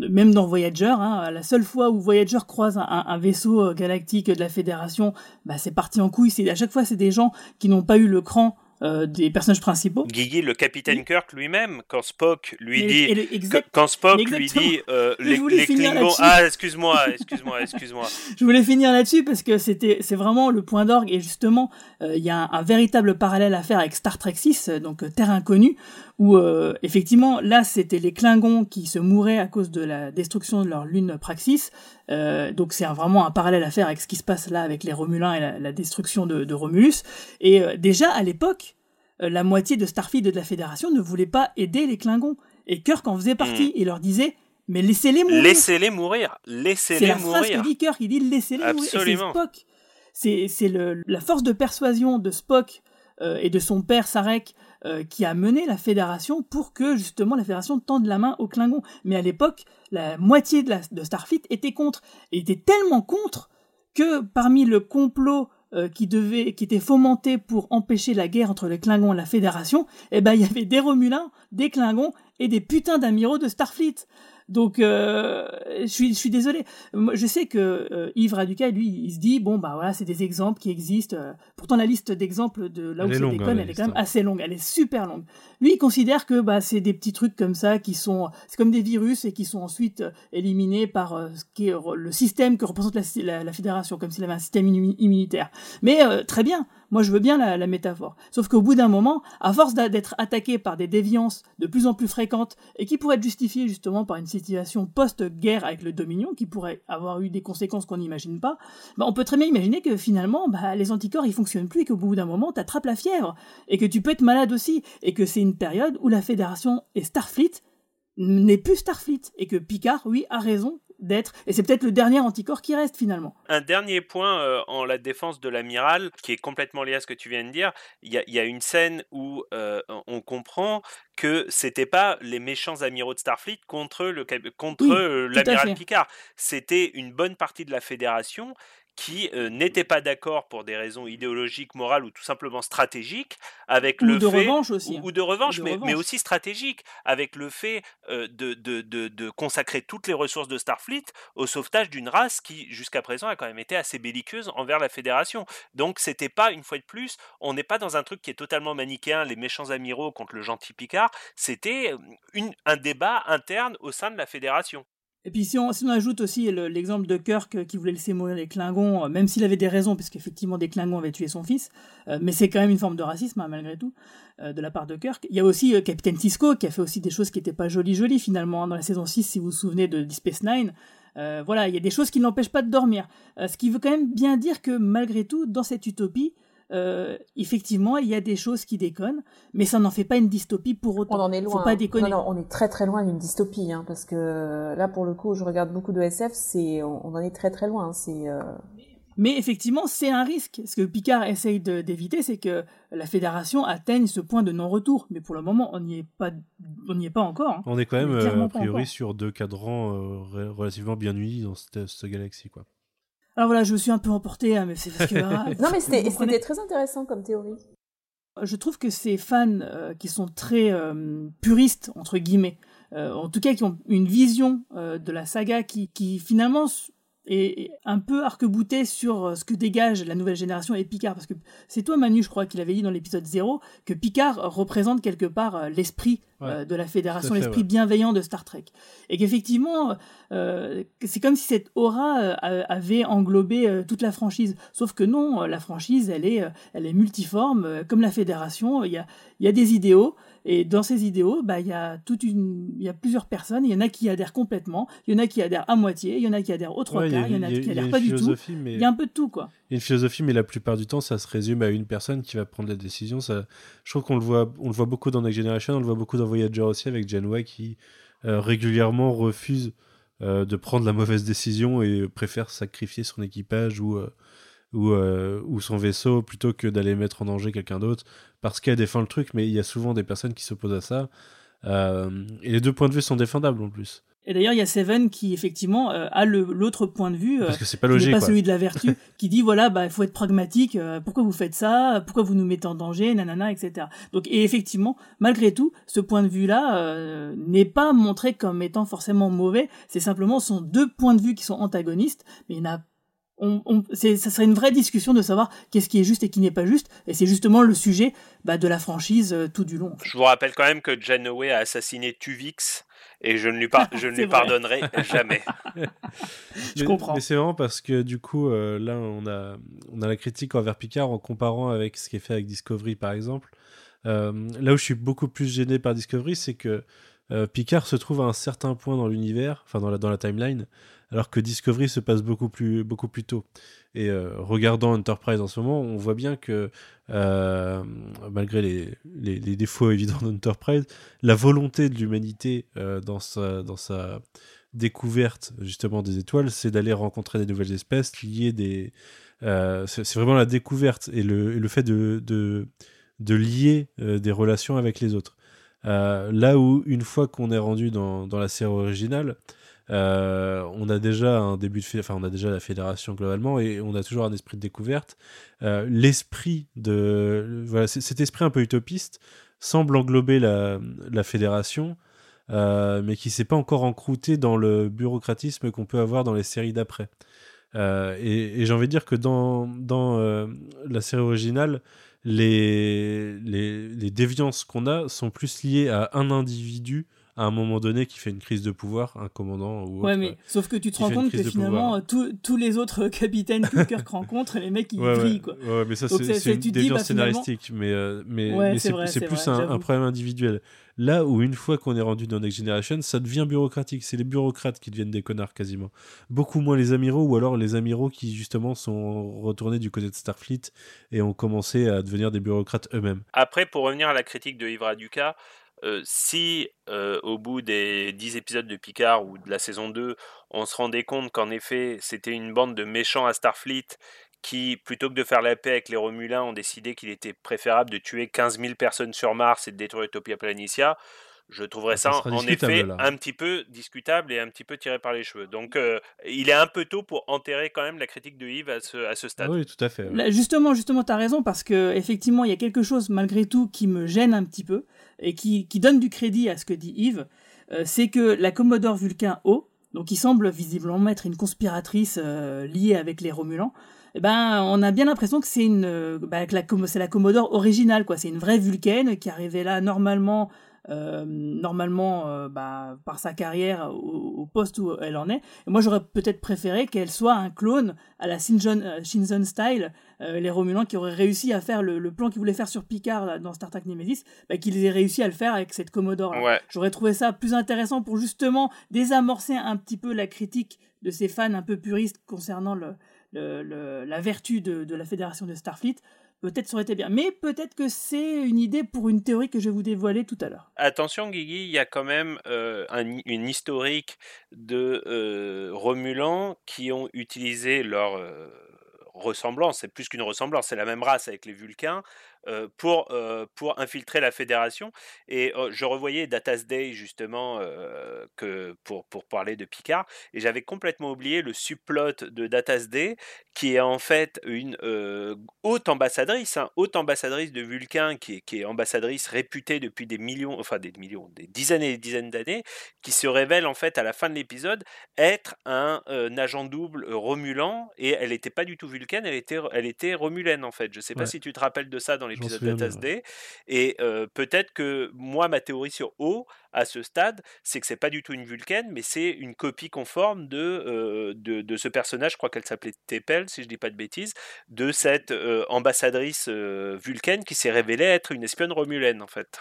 Même dans Voyager, hein, la seule fois où Voyager croise un, un vaisseau euh, galactique de la Fédération, bah, c'est parti en couille. C'est à chaque fois, c'est des gens qui n'ont pas eu le cran euh, des personnages principaux. Guigui, le capitaine Kirk lui-même, quand Spock lui Mais- dit, le- exact- quand Spock lui dit, euh, Je les, voulais les finir Klingons, là-dessus. ah excuse-moi, excuse-moi, excuse-moi. Je voulais finir là-dessus parce que c'était, c'est vraiment le point d'orgue et justement, euh, il y a un, un véritable parallèle à faire avec Star Trek 6, euh, donc Terre inconnue, où euh, effectivement, là, c'était les Klingons qui se mouraient à cause de la destruction de leur lune Praxis. Euh, donc c'est vraiment un parallèle à faire avec ce qui se passe là avec les Romulins et la, la destruction de, de Romulus. Et euh, déjà à l'époque, la moitié de Starfleet et de la Fédération ne voulait pas aider les Klingons. Et Kirk en faisait partie et leur disait, mais laissez-les mourir. Laissez-les mourir, C'est laissez-les la phrase mourir. que dit Kirk, il dit laissez-les mourir. Et c'est. Spock. C'est, c'est la force de persuasion de Spock euh, et de son père Sarek euh, qui a mené la fédération pour que justement la fédération tende la main aux Klingons. Mais à l'époque, la moitié de, Starfleet était contre. Et était tellement contre que parmi le complot euh, qui devait, qui était fomenté pour empêcher la guerre entre les Klingons et la Fédération, eh ben il y avait des Romulins, des Klingons et des putains d'amiraux de Starfleet. Donc, euh, je suis, je suis désolé. Je sais que euh, Yves Raduca, lui, il se dit bon bah voilà, c'est des exemples qui existent. Euh, Pourtant, la liste d'exemples de là où est c'est des hein, elle est quand même assez longue. Elle est super longue. Lui, il considère que bah c'est des petits trucs comme ça qui sont, c'est comme des virus et qui sont ensuite euh, éliminés par euh, ce qui est le système que représente la, la, la fédération, comme s'il avait un système immu- immunitaire. Mais très bien. Moi, je veux bien la, la métaphore. Sauf qu'au bout d'un moment, à force d'être attaqué par des déviances de plus en plus fréquentes et qui pourraient être justifiées justement par une post-guerre avec le Dominion, qui pourrait avoir eu des conséquences qu'on n'imagine pas, bah, on peut très bien imaginer que finalement, bah, les anticorps ils fonctionnent plus et qu'au bout d'un moment, tu attrapes la fièvre et que tu peux être malade aussi et que c'est une période où la Fédération et Starfleet n'est plus Starfleet et que Picard, oui, a raison d'être et c'est peut-être le dernier anticorps qui reste finalement. Un dernier point euh, en la défense de l'amiral, qui est complètement lié à ce que tu viens de dire. Il y a, il y a une scène où euh, on comprend que c'était pas les méchants amiraux de Starfleet contre le contre Oui, euh, l'amiral. Picard. C'était une bonne partie de la Fédération qui euh, n'était pas d'accord pour des raisons idéologiques, morales ou tout simplement stratégiques avec Ou le de fait revanche aussi, ou, hein. ou de revanche, Ou de mais, mais revanche. aussi stratégique avec le fait euh, de, de, consacrer toutes les ressources de Starfleet au sauvetage d'une race qui jusqu'à présent a quand même été assez belliqueuse envers la Fédération. Donc c'était pas une fois de plus, on n'est pas dans un truc qui est totalement manichéen, les méchants amiraux contre le gentil Picard. C'était euh, un débat interne au sein de la Fédération. Et puis si on, ajoute aussi le- l'exemple de Kirk euh, qui voulait laisser mourir les Klingons, euh, même s'il avait des raisons, parce qu'effectivement des Klingons avaient tué son fils, euh, mais c'est quand même une forme de racisme hein, malgré tout, de la part de Kirk. Il y a aussi euh, Capitaine Cisco qui a fait aussi des choses qui n'étaient pas jolies jolies finalement hein, dans la saison 6, si vous vous souvenez de Deep Space Nine. Voilà, il y a des choses qui ne l'empêchent pas de dormir. Ce qui veut quand même bien dire que malgré tout, dans cette utopie, euh, effectivement, il y a des choses qui déconnent, mais ça n'en fait pas une dystopie pour autant. On en est loin. Faut pas hein. déconner. Non, non, on est très très loin d'une dystopie, hein, parce que là, pour le coup, je regarde beaucoup de SF, c'est, on, on en est très très loin. hein, C'est, euh, Mais effectivement, c'est un risque. Ce que Picard essaye d'éviter, c'est que la Fédération atteigne ce point de non-retour. Mais pour le moment, on n'y est pas, on n'y est pas encore. hein. On est quand même, euh, a priori, sur deux cadrans euh, relativement bien unis dans cette, cette galaxie, quoi. Alors voilà, je me suis un peu emporté, hein, mais c'est parce que. ah, Non, mais c'était, très intéressant comme théorie. Je trouve que ces fans euh, qui sont très euh, puristes, entre guillemets, euh, en tout cas qui ont une vision euh, de la saga qui, qui finalement est un peu arc-boutée sur euh, ce que dégage la nouvelle génération et Picard. Parce que c'est toi, Manu, je crois, qui l'avait dit dans l'épisode 0, que Picard représente quelque part euh, l'esprit euh, Ouais, de la Fédération, l'esprit ouais. bienveillant de Star Trek. Et qu'effectivement, euh, c'est comme si cette aura euh, avait englobé euh, toute la franchise. Sauf que non, la franchise, elle est, elle est multiforme, comme la Fédération. Il y a, il y a des idéaux, et dans ces idéaux, bah, il y a toute une, il y a plusieurs personnes. Il y en a qui adhèrent complètement, il y en a qui adhèrent à moitié, il y en a qui adhèrent aux trois quarts, il y en a qui adhèrent pas du tout. mais- Il y a un peu de tout, quoi. Il y a une philosophie, mais la plupart du temps, ça se résume à une personne qui va prendre la décision. Ça, je trouve qu'on le voit, on le voit beaucoup dans Next Generation, on le voit beaucoup dans Voyager aussi avec Janeway qui euh, régulièrement refuse euh, de prendre la mauvaise décision et préfère sacrifier son équipage ou euh, ou, euh, ou son vaisseau plutôt que d'aller mettre en danger quelqu'un d'autre parce qu'elle défend le truc. Mais il y a souvent des personnes qui s'opposent à ça. Euh, et les deux points de vue sont défendables en plus. Et d'ailleurs, il y a Seven qui, effectivement, euh, a l'autre point de vue. Parce euh, que c'est pas logique, pas quoi. celui de la vertu, qui dit voilà, bah, il faut être pragmatique, euh, pourquoi vous faites ça, pourquoi vous nous mettez en danger, nanana, etc. Donc, et effectivement, malgré tout, ce point de vue-là euh, n'est pas montré comme étant forcément mauvais, c'est simplement sont deux points de vue qui sont antagonistes, mais il n'a on, ça serait une vraie discussion de savoir qu'est-ce qui est juste et qui n'est pas juste, et c'est justement le sujet bah, de la franchise euh, tout du long. Je vous rappelle quand même que Janeway a assassiné Tuvix et je ne lui, par- je ne C'est lui vrai. pardonnerai jamais. Je Mais- comprends. Mais c'est vraiment parce que du coup, euh, là, on a, on a la critique envers Picard en comparant avec ce qui est fait avec Discovery, par exemple. Euh, là où je suis beaucoup plus gêné par Discovery, c'est que euh, Picard se trouve à un certain point dans l'univers, enfin dans la, dans la timeline, alors que Discovery se passe beaucoup plus, beaucoup plus tôt. Et euh, regardant Enterprise en ce moment, on voit bien que, euh, malgré les, défauts évidents d'Enterprise, la volonté de l'humanité euh, dans, sa, dans sa découverte justement des étoiles, c'est d'aller rencontrer des nouvelles espèces, lier des... c'est vraiment la découverte et le, le fait de, de, de lier des relations avec les autres. là où une fois qu'on est rendu dans, dans la série originale, euh, on a déjà un début de, enfin on a déjà la fédération globalement et on a toujours un esprit de découverte. Euh, l'esprit de, voilà, cet esprit un peu utopiste semble englober la, fédération, euh, mais qui s'est pas encore encrouté dans le bureaucratisme qu'on peut avoir dans les séries d'après. et, j'ai envie de dire que dans, dans la série originale, les, les, les déviances qu'on a sont plus liées à un individu à un moment donné qui fait une crise de pouvoir, un commandant ou autre, Ouais, mais sauf que tu te rends compte que finalement, tous les autres capitaines que Kirk rencontre, les mecs, ils ouais, brillent, quoi. Ouais, mais ça, c'est une déviance bah, scénaristique, mais, euh, mais, mais c'est plus un, un, problème individuel. Là où, une fois qu'on est rendu dans Next Generation, ça devient bureaucratique. C'est les bureaucrates qui deviennent des connards, quasiment. Beaucoup moins les amiraux, ou alors les amiraux qui, justement, sont retournés du côté de Starfleet et ont commencé à devenir des bureaucrates eux-mêmes. Après, pour revenir à la critique de Yves Duca, si au bout des 10 épisodes de Picard ou de la saison 2, on se rendait compte qu'en effet c'était une bande de méchants à Starfleet qui, plutôt que de faire la paix avec les Romulins, ont décidé qu'il était préférable de tuer 15 000 personnes sur Mars et de détruire Utopia Planitia, je trouverais ça, en effet un petit peu discutable et un petit peu tiré par les cheveux. Donc euh, il est un peu tôt pour enterrer quand même la critique de Yves à ce, à ce stade. oui, tout à fait. Justement, justement, tu as raison parce que effectivement, il y a quelque chose malgré tout qui me gêne un petit peu et qui, qui donne du crédit à ce que dit Yves. Euh, c'est que la Commodore Vulcain O, donc qui semble visiblement être une conspiratrice euh, liée avec les Romulans, eh ben, on a bien l'impression que c'est une, bah, la, c'est la Commodore originale, quoi. C'est une vraie Vulcaine qui arrivait là normalement euh, normalement euh, bah, par sa carrière au, poste où elle en est. Et moi, j'aurais peut-être préféré qu'elle soit un clone à la Shinzon, euh, style, les Romulans qui auraient réussi à faire le, plan qu'ils voulaient faire sur Picard dans Star Trek Nemesis, bah, qu'ils aient réussi à le faire avec cette Commodore. J'aurais trouvé ça plus intéressant pour justement désamorcer un petit peu la critique de ces fans un peu puristes concernant le, la vertu de, de la Fédération de Starfleet peut-être ça aurait été bien. Mais peut-être que c'est une idée pour une théorie que je vais vous dévoiler tout à l'heure. Attention, Guigui, il y a quand même euh, une historique de euh, Romulans qui ont utilisé leur euh, ressemblance, c'est plus qu'une ressemblance, c'est la même race avec les Vulcains, pour, euh, pour infiltrer la fédération. Et oh, je revoyais Datas Day justement euh, que pour, pour parler de Picard, et j'avais complètement oublié le subplot de Datas Day, qui est en fait une haute ambassadrice, hein, haute ambassadrice de Vulcain, qui est, qui est ambassadrice réputée depuis des millions, enfin des millions, des dizaines et des dizaines d'années, qui se révèle en fait à la fin de l'épisode être un, agent double romulan, et elle n'était pas du tout vulcaine, elle était, elle était romulaine en fait. Je sais pas si tu te rappelles de ça dans les l'épisode de TSD. Et peut-être que moi, ma théorie sur O, à ce stade, c'est que c'est pas du tout une Vulcaine, mais c'est une copie conforme de, de, de, ce personnage, je crois qu'elle s'appelait Tepel, si je dis pas de bêtises, de cette ambassadrice Vulcaine qui s'est révélée être une espionne romulaine, en fait.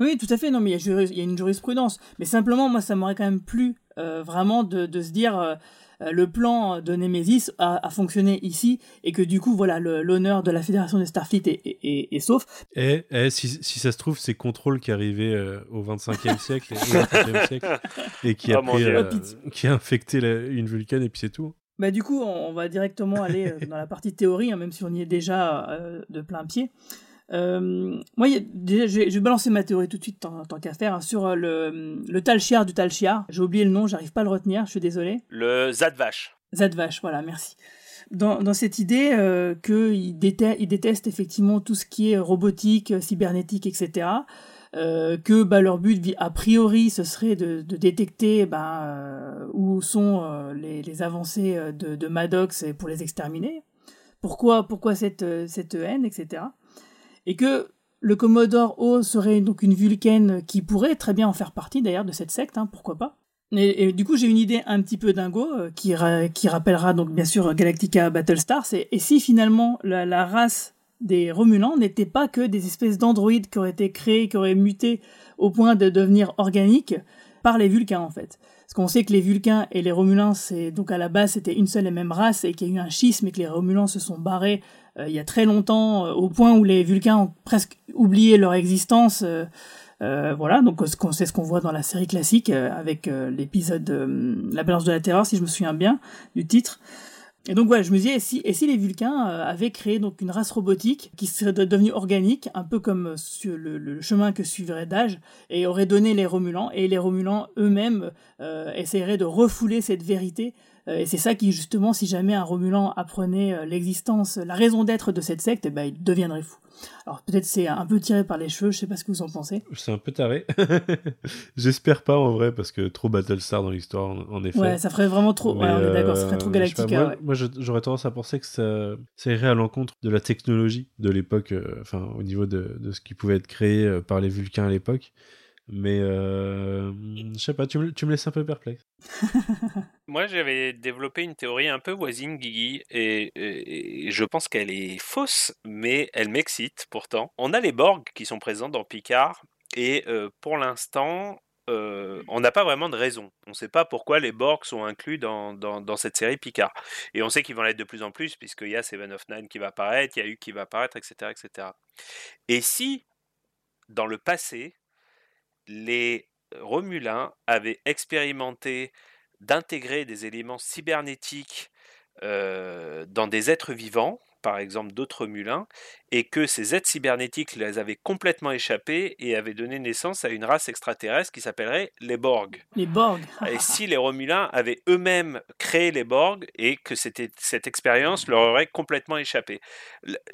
Oui, tout à fait. Non, mais il y, y, a une jurisprudence. Mais simplement, moi, ça m'aurait quand même plu vraiment de, de, se dire euh, le plan de Nemesis a, fonctionné ici et que du coup, voilà, l'honneur de la Fédération des Starfleet est, sauf. Et, si, ça se trouve, c'est Control qui est arrivé euh, au 25e siècle et siècle et qui a, oh, euh, qui a infecté une vulcane et puis c'est tout. Bah, du coup, on, va directement aller dans la partie théorie, hein, même si on y est déjà de plein pied. Euh, moi, déjà, je, vais, balancer ma théorie tout de suite, tant, qu'à faire, hein, sur euh, le, le Talchiar du Talchiar. J'ai oublié le nom, j'arrive pas à le retenir, je suis désolé. Le Zadvash. Zadvash, voilà, merci. Dans, dans cette idée euh, qu'il déteste, il déteste effectivement tout ce qui est robotique, cybernétique, etc. Euh, que bah, leur but, a priori, ce serait de, de détecter bah, euh, où sont euh, les, les, avancées de, de Maddox pour les exterminer. Pourquoi, pourquoi cette, cette haine, etc et que le Commodore O serait donc une Vulcaine qui pourrait très bien en faire partie d'ailleurs de cette secte, hein, pourquoi pas. Et, du coup, j'ai une idée un petit peu dingo euh, qui, rappellera donc bien sûr Galactica Battlestar. C'est et si finalement la, race des Romulans n'était pas que des espèces d'androïdes qui auraient été créés, qui auraient muté au point de devenir organiques par les Vulcains en fait. Parce qu'on sait que les Vulcains et les Romulans, c'est donc à la base c'était une seule et même race et qu'il y a eu un schisme et que les Romulans se sont barrés euh, il y a très longtemps, euh, au point où les Vulcains ont presque oublié leur existence. Euh, voilà, donc c'est ce qu'on voit dans la série classique avec l'épisode La balance de la terreur, si je me souviens bien du titre. Et donc voilà, je me disais, et si, les Vulcains euh, avaient créé donc une race robotique qui serait de- devenue organique, un peu comme euh, le, le chemin que suivrait Dage, et aurait donné les Romulans, et les Romulans eux-mêmes euh, essaieraient de refouler cette vérité. Euh, et c'est ça qui, justement, si jamais un Romulan apprenait euh, l'existence, la raison d'être de cette secte, eh ben, il deviendrait fou. Alors peut-être c'est un peu tiré par les cheveux, je sais pas ce que vous en pensez. C'est un peu taré. J'espère pas en vrai, parce que trop Battlestar dans l'histoire, en, effet. Ouais, ça ferait vraiment trop. Ouais, on est d'accord, ça euh, ferait trop pas, Galactica. moi, ouais. moi, je- j'aurais tendance à penser que ça, ça irait à l'encontre de la technologie de l'époque, euh, enfin, au niveau de, de ce qui pouvait être créé euh, par les Vulcains à l'époque. Mais euh, je sais pas, tu me, tu me laisses un peu perplexe. Moi, j'avais développé une théorie un peu voisine, Guigui, et, je pense qu'elle est fausse, mais elle m'excite pourtant. On a les Borg qui sont présents dans Picard, et euh, pour l'instant, euh, on n'a pas vraiment de raison. On ne sait pas pourquoi les Borg sont inclus dans, dans, cette série Picard. Et on sait qu'ils vont l'être de plus en plus, puisqu'il y a Seven of Nine qui va apparaître, il y a eu qui va apparaître, etc., etc. Et si, dans le passé, les Romulins avaient expérimenté d'intégrer des éléments cybernétiques euh, dans des êtres vivants, par exemple d'autres Romulins, et que ces êtres cybernétiques les avaient complètement échappés et avaient donné naissance à une race extraterrestre qui s'appellerait les Borg. Les Borg. Et si les Romulins avaient eux-mêmes créé les Borg et que cette expérience leur aurait complètement échappé.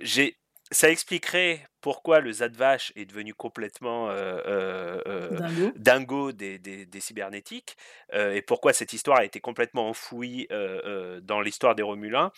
J'ai ça expliquerait pourquoi le Zadvash est devenu complètement euh, euh, euh, Dingo. dingo des, des- des cybernétiques et pourquoi cette histoire a été complètement enfouie dans l'histoire des Romulins.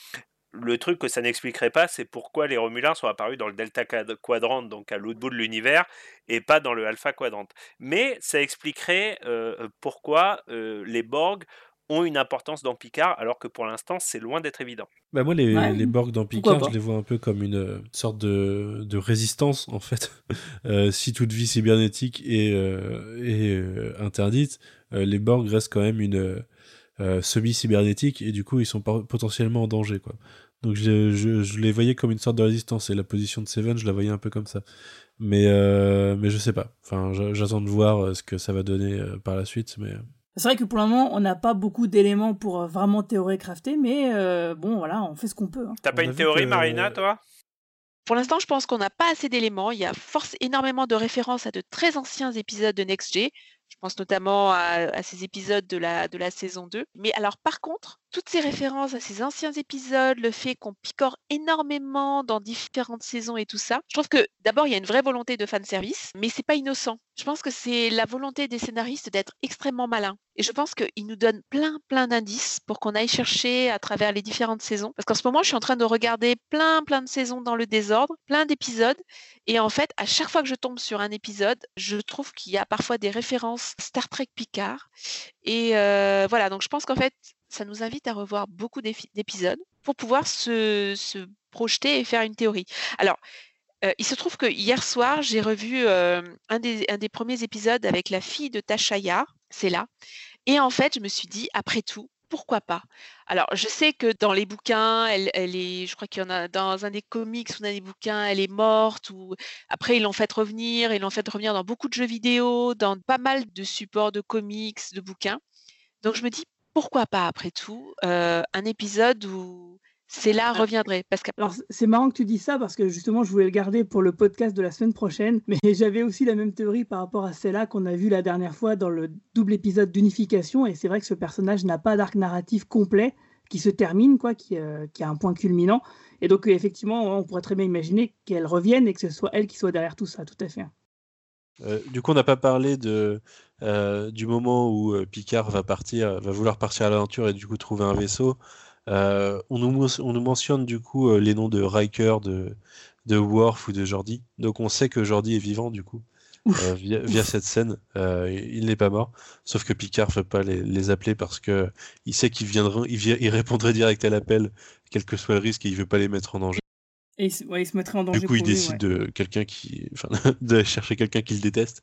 Le truc que ça n'expliquerait pas, c'est pourquoi les Romulins sont apparus dans le Delta Quad- Quadrant, donc à l'autre bout de l'univers, et pas dans le Alpha Quadrant. Mais ça expliquerait euh, pourquoi euh, les Borg ont une importance dans Picard, alors que pour l'instant, c'est loin d'être évident. Bah moi, les, Ouais, les Borg dans Picard, je les vois un peu comme une euh, sorte de, de résistance, en fait. Euh, si toute vie cybernétique est, euh, est euh, interdite, euh, les Borg restent quand même une euh, semi-cybernétique, et du coup, ils sont potentiellement en danger, quoi. Donc je, je, je les voyais comme une sorte de résistance, et la position de Seven, je la voyais un peu comme ça. Mais, euh, mais je sais pas. Enfin, j'a- j'attends de voir ce que ça va donner par la suite, mais... C'est vrai que pour le moment, on n'a pas beaucoup d'éléments pour euh, vraiment théorie crafter, mais euh, bon, voilà, on fait ce qu'on peut. hein. T'as pas une théorie, Marina, toi? Pour l'instant, je pense qu'on n'a pas assez d'éléments. Il y a force énormément de références à de très anciens épisodes de Next G. Je pense notamment à, ces épisodes de la, de la saison 2. Mais alors, par contre, toutes ces références à ces anciens épisodes, le fait qu'on picore énormément dans différentes saisons et tout ça, je trouve que d'abord, il y a une vraie volonté de fanservice, mais c'est pas innocent. Je pense que c'est la volonté des scénaristes d'être extrêmement malins. Et je pense qu'ils nous donnent plein, plein d'indices pour qu'on aille chercher à travers les différentes saisons. Parce qu'en ce moment, je suis en train de regarder plein, plein de saisons dans le désordre, plein d'épisodes. Et en fait, à chaque fois que je tombe sur un épisode, je trouve qu'il y a parfois des références Star Trek Picard. Et euh, voilà, donc je pense qu'en fait, ça nous invite à revoir beaucoup d'épi- d'épisodes pour pouvoir se, projeter et faire une théorie. Alors, euh, il se trouve que hier soir, j'ai revu euh, un, des, premiers épisodes avec la fille de Tasha Yar, c'est là. Et en fait, je me suis dit, après tout, pourquoi pas? Alors, je sais que dans les bouquins, elle, est, je crois qu'il y en a dans un des comics ou dans des bouquins, elle est morte. Ou après, ils l'ont fait revenir. Ils l'ont fait revenir dans beaucoup de jeux vidéo, dans pas mal de supports de comics, de bouquins. Donc, je me dis, pourquoi pas après tout euh, un épisode où c'est là reviendrait Parce que Alors, c'est marrant que tu dis ça parce que justement, je voulais le garder pour le podcast de la semaine prochaine. Mais j'avais aussi la même théorie par rapport à celle-là qu'on a vue la dernière fois dans le double épisode d'unification. Et c'est vrai que ce personnage n'a pas d'arc narratif complet qui se termine, quoi, qui, euh, qui a un point culminant. Et donc, effectivement, on pourrait très bien imaginer qu'elle revienne et que ce soit elle qui soit derrière tout ça, tout à fait. Euh, du coup, on n'a pas parlé de, euh, du moment où Picard va partir, va vouloir partir à l'aventure et du coup trouver un vaisseau. Euh, on, nous, on nous mentionne du coup euh, les noms de Riker, de, de Worf ou de Jordi. Donc on sait que Jordi est vivant du coup euh, via, via cette scène. Euh, il n'est pas mort. Sauf que Picard ne veut pas les, les appeler parce que il sait qu'ils viendront, il, vi- il répondrait direct à l'appel, quel que soit le risque, et il veut pas les mettre en danger. Et il, se- ouais, il se mettrait en danger. Du coup, il lui, décide ouais. de quelqu'un qui, enfin, de chercher quelqu'un qu'il déteste.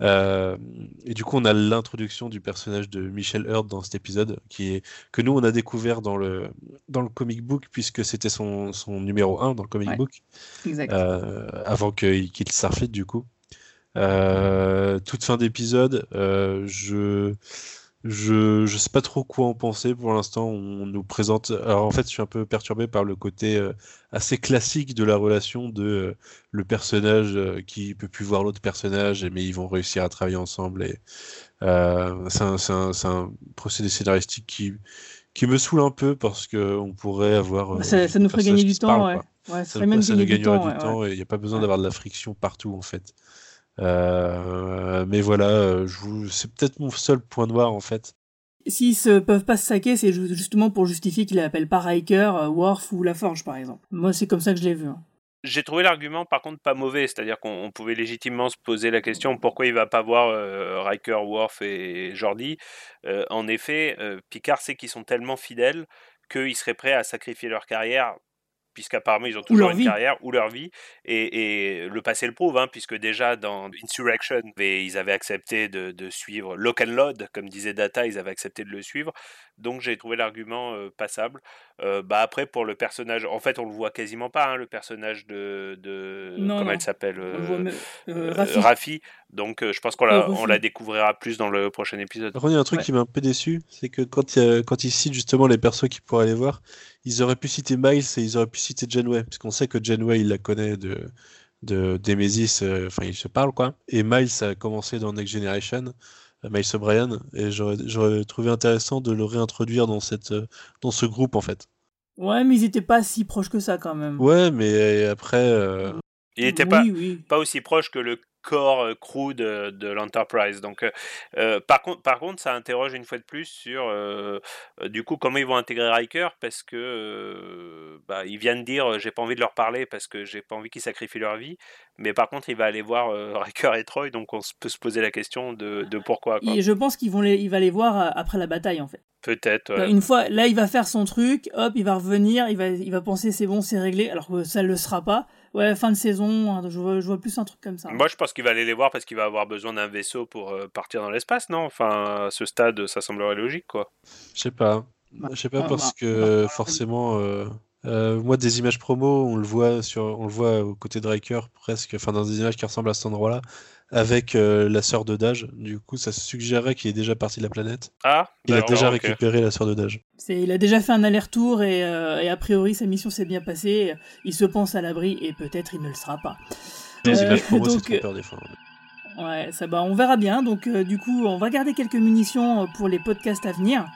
Euh, et du coup, on a l'introduction du personnage de Michel Hurd dans cet épisode, qui est que nous on a découvert dans le dans le comic book puisque c'était son, son numéro 1 dans le comic Ouais. book, euh, avant qu'il quitte Starfleet du coup. Euh, toute fin d'épisode, euh, je Je je sais pas trop quoi en penser pour l'instant. On nous présente. Alors en fait, je suis un peu perturbé par le côté euh, assez classique de la relation de euh, le personnage euh, qui peut plus voir l'autre personnage, mais ils vont réussir à travailler ensemble. Et euh, c'est un, procédé scénaristique qui qui me saoule un peu parce que on pourrait avoir. Ça, ça nous ferait gagner du temps, parlent, ouais. Ouais, ça Ça, ça nous du gagnerait du temps ouais. et il n'y a pas besoin d'avoir de la friction partout en fait. Euh, mais voilà, euh, je vous... c'est peut-être mon seul point noir en fait. S'ils se peuvent pas se saquer, c'est ju- justement pour justifier qu'ils l'appellent pas Riker, euh, Worf ou La Forge, par exemple. Moi, c'est comme ça que je l'ai vu. hein. J'ai trouvé l'argument par contre pas mauvais, c'est-à-dire qu'on on pouvait légitimement se poser la question pourquoi il va pas voir euh, Riker, Worf et Jordi? Euh, en effet, euh, Picard sait qu'ils sont tellement fidèles qu'ils seraient prêts à sacrifier leur carrière puisqu'apparemment ils ont toujours une vie. carrière ou leur vie et, et le passé le prouve hein, puisque déjà dans Insurrection ils avaient accepté de, de suivre Lock and Load comme disait Data ils avaient accepté de le suivre donc j'ai trouvé l'argument euh, passable Euh, bah après pour le personnage en fait on le voit quasiment pas hein, le personnage de, de Non, comment non. elle s'appelle euh. Raffi. donc euh, je pense qu'on la, on Raffi. la découvrira plus dans le prochain épisode Par contre, il y a un truc qui m'a un peu déçu, c'est que quand, quand ils citent justement les persos qu'ils pourraient aller voir, ils auraient pu citer Miles et ils auraient pu citer Janeway, puisqu'on sait que Janeway il la connaît de de euh, enfin ils se parlent quoi. Et Miles a commencé dans Next Generation, Miles O'Brien, et j'aurais trouvé intéressant de le réintroduire dans cette euh, dans ce groupe en fait. Ouais, mais ils étaient pas si proches que ça quand même. Ouais, mais après. euh, Il n'était Oui, pas, oui. pas aussi proche que le corps euh, crew de, de l'Enterprise. Donc, euh, euh, par, contre, par contre, ça interroge une fois de plus sur euh, euh, du coup comment ils vont intégrer Riker parce que euh, bah, il vient de dire euh, j'ai pas envie de leur parler parce que j'ai pas envie qu'ils sacrifient leur vie. Mais par contre, il va aller voir euh, Riker et Troy, donc on peut se poser la question de, de pourquoi. quoi. Et je pense qu'ils vont les, il va les voir euh, après la bataille en fait. Peut-être. ouais. Une fois, là, il va faire son truc, hop, il va revenir, il va, il va penser c'est bon, c'est réglé, alors que ça le sera pas. Ouais, fin de saison, hein, je vois, je vois plus un truc comme ça. Moi, je pense qu'il va aller les voir parce qu'il va avoir besoin d'un vaisseau pour euh, partir dans l'espace, non? Enfin, à ce stade, ça semblerait logique, quoi. Je sais pas. Je sais pas bah, parce bah, que forcément, euh, euh, moi des images promo, on le voit sur, on le voit aux côtés de Riker presque, enfin dans des images qui ressemblent à cet endroit-là, avec euh, la sœur de Dage. Du coup, ça suggérerait qu'il est déjà parti de la planète. Ah, Il a déjà récupéré la sœur de Dage. Il a déjà fait un aller-retour et, euh, et a priori sa mission s'est bien passée. Il se pense à l'abri et peut-être il ne le sera pas. Les Euh, images promo, c'est donc, des fois. Ouais, ça bah on verra bien. Donc euh, du coup, on va garder quelques munitions euh, pour les podcasts à venir.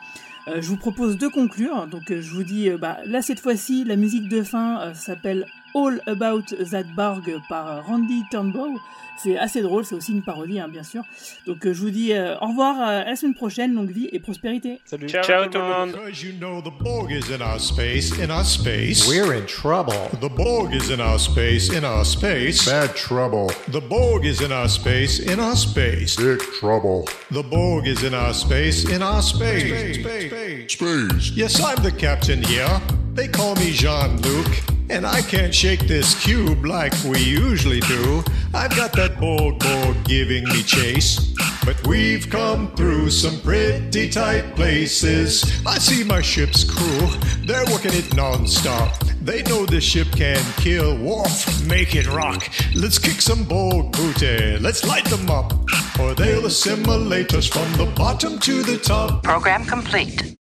Euh, je vous propose de conclure. Donc euh, je vous dis, euh, bah, là cette fois-ci, la musique de fin euh, s'appelle All About That Borg par euh, Randy Turnbow. C'est assez drôle, c'est aussi une parodie, hein, bien sûr. Donc euh, je vous dis euh, au revoir euh, à la semaine prochaine, longue vie et prospérité. Salut. Ciao, tout le monde. Because you know the Borg is in our space, in our space. We're in trouble. The Borg is in our space, in our space. Bad trouble. The Borg is in our space, in our space. Big trouble. The Borg is in our space, in our space. Space. Yes, I'm the captain here. They call me Jean Luc. And I can't shake this cube like we usually do. I've got that Borg Borg giving me chase. But we've come through some pretty tight places. I see my ship's crew. They're working it non-stop. They know this ship can kill. Worf, make it rock. Let's kick some Borg booty. Let's light them up. Or they'll assimilate us from the bottom to the top. Program complete.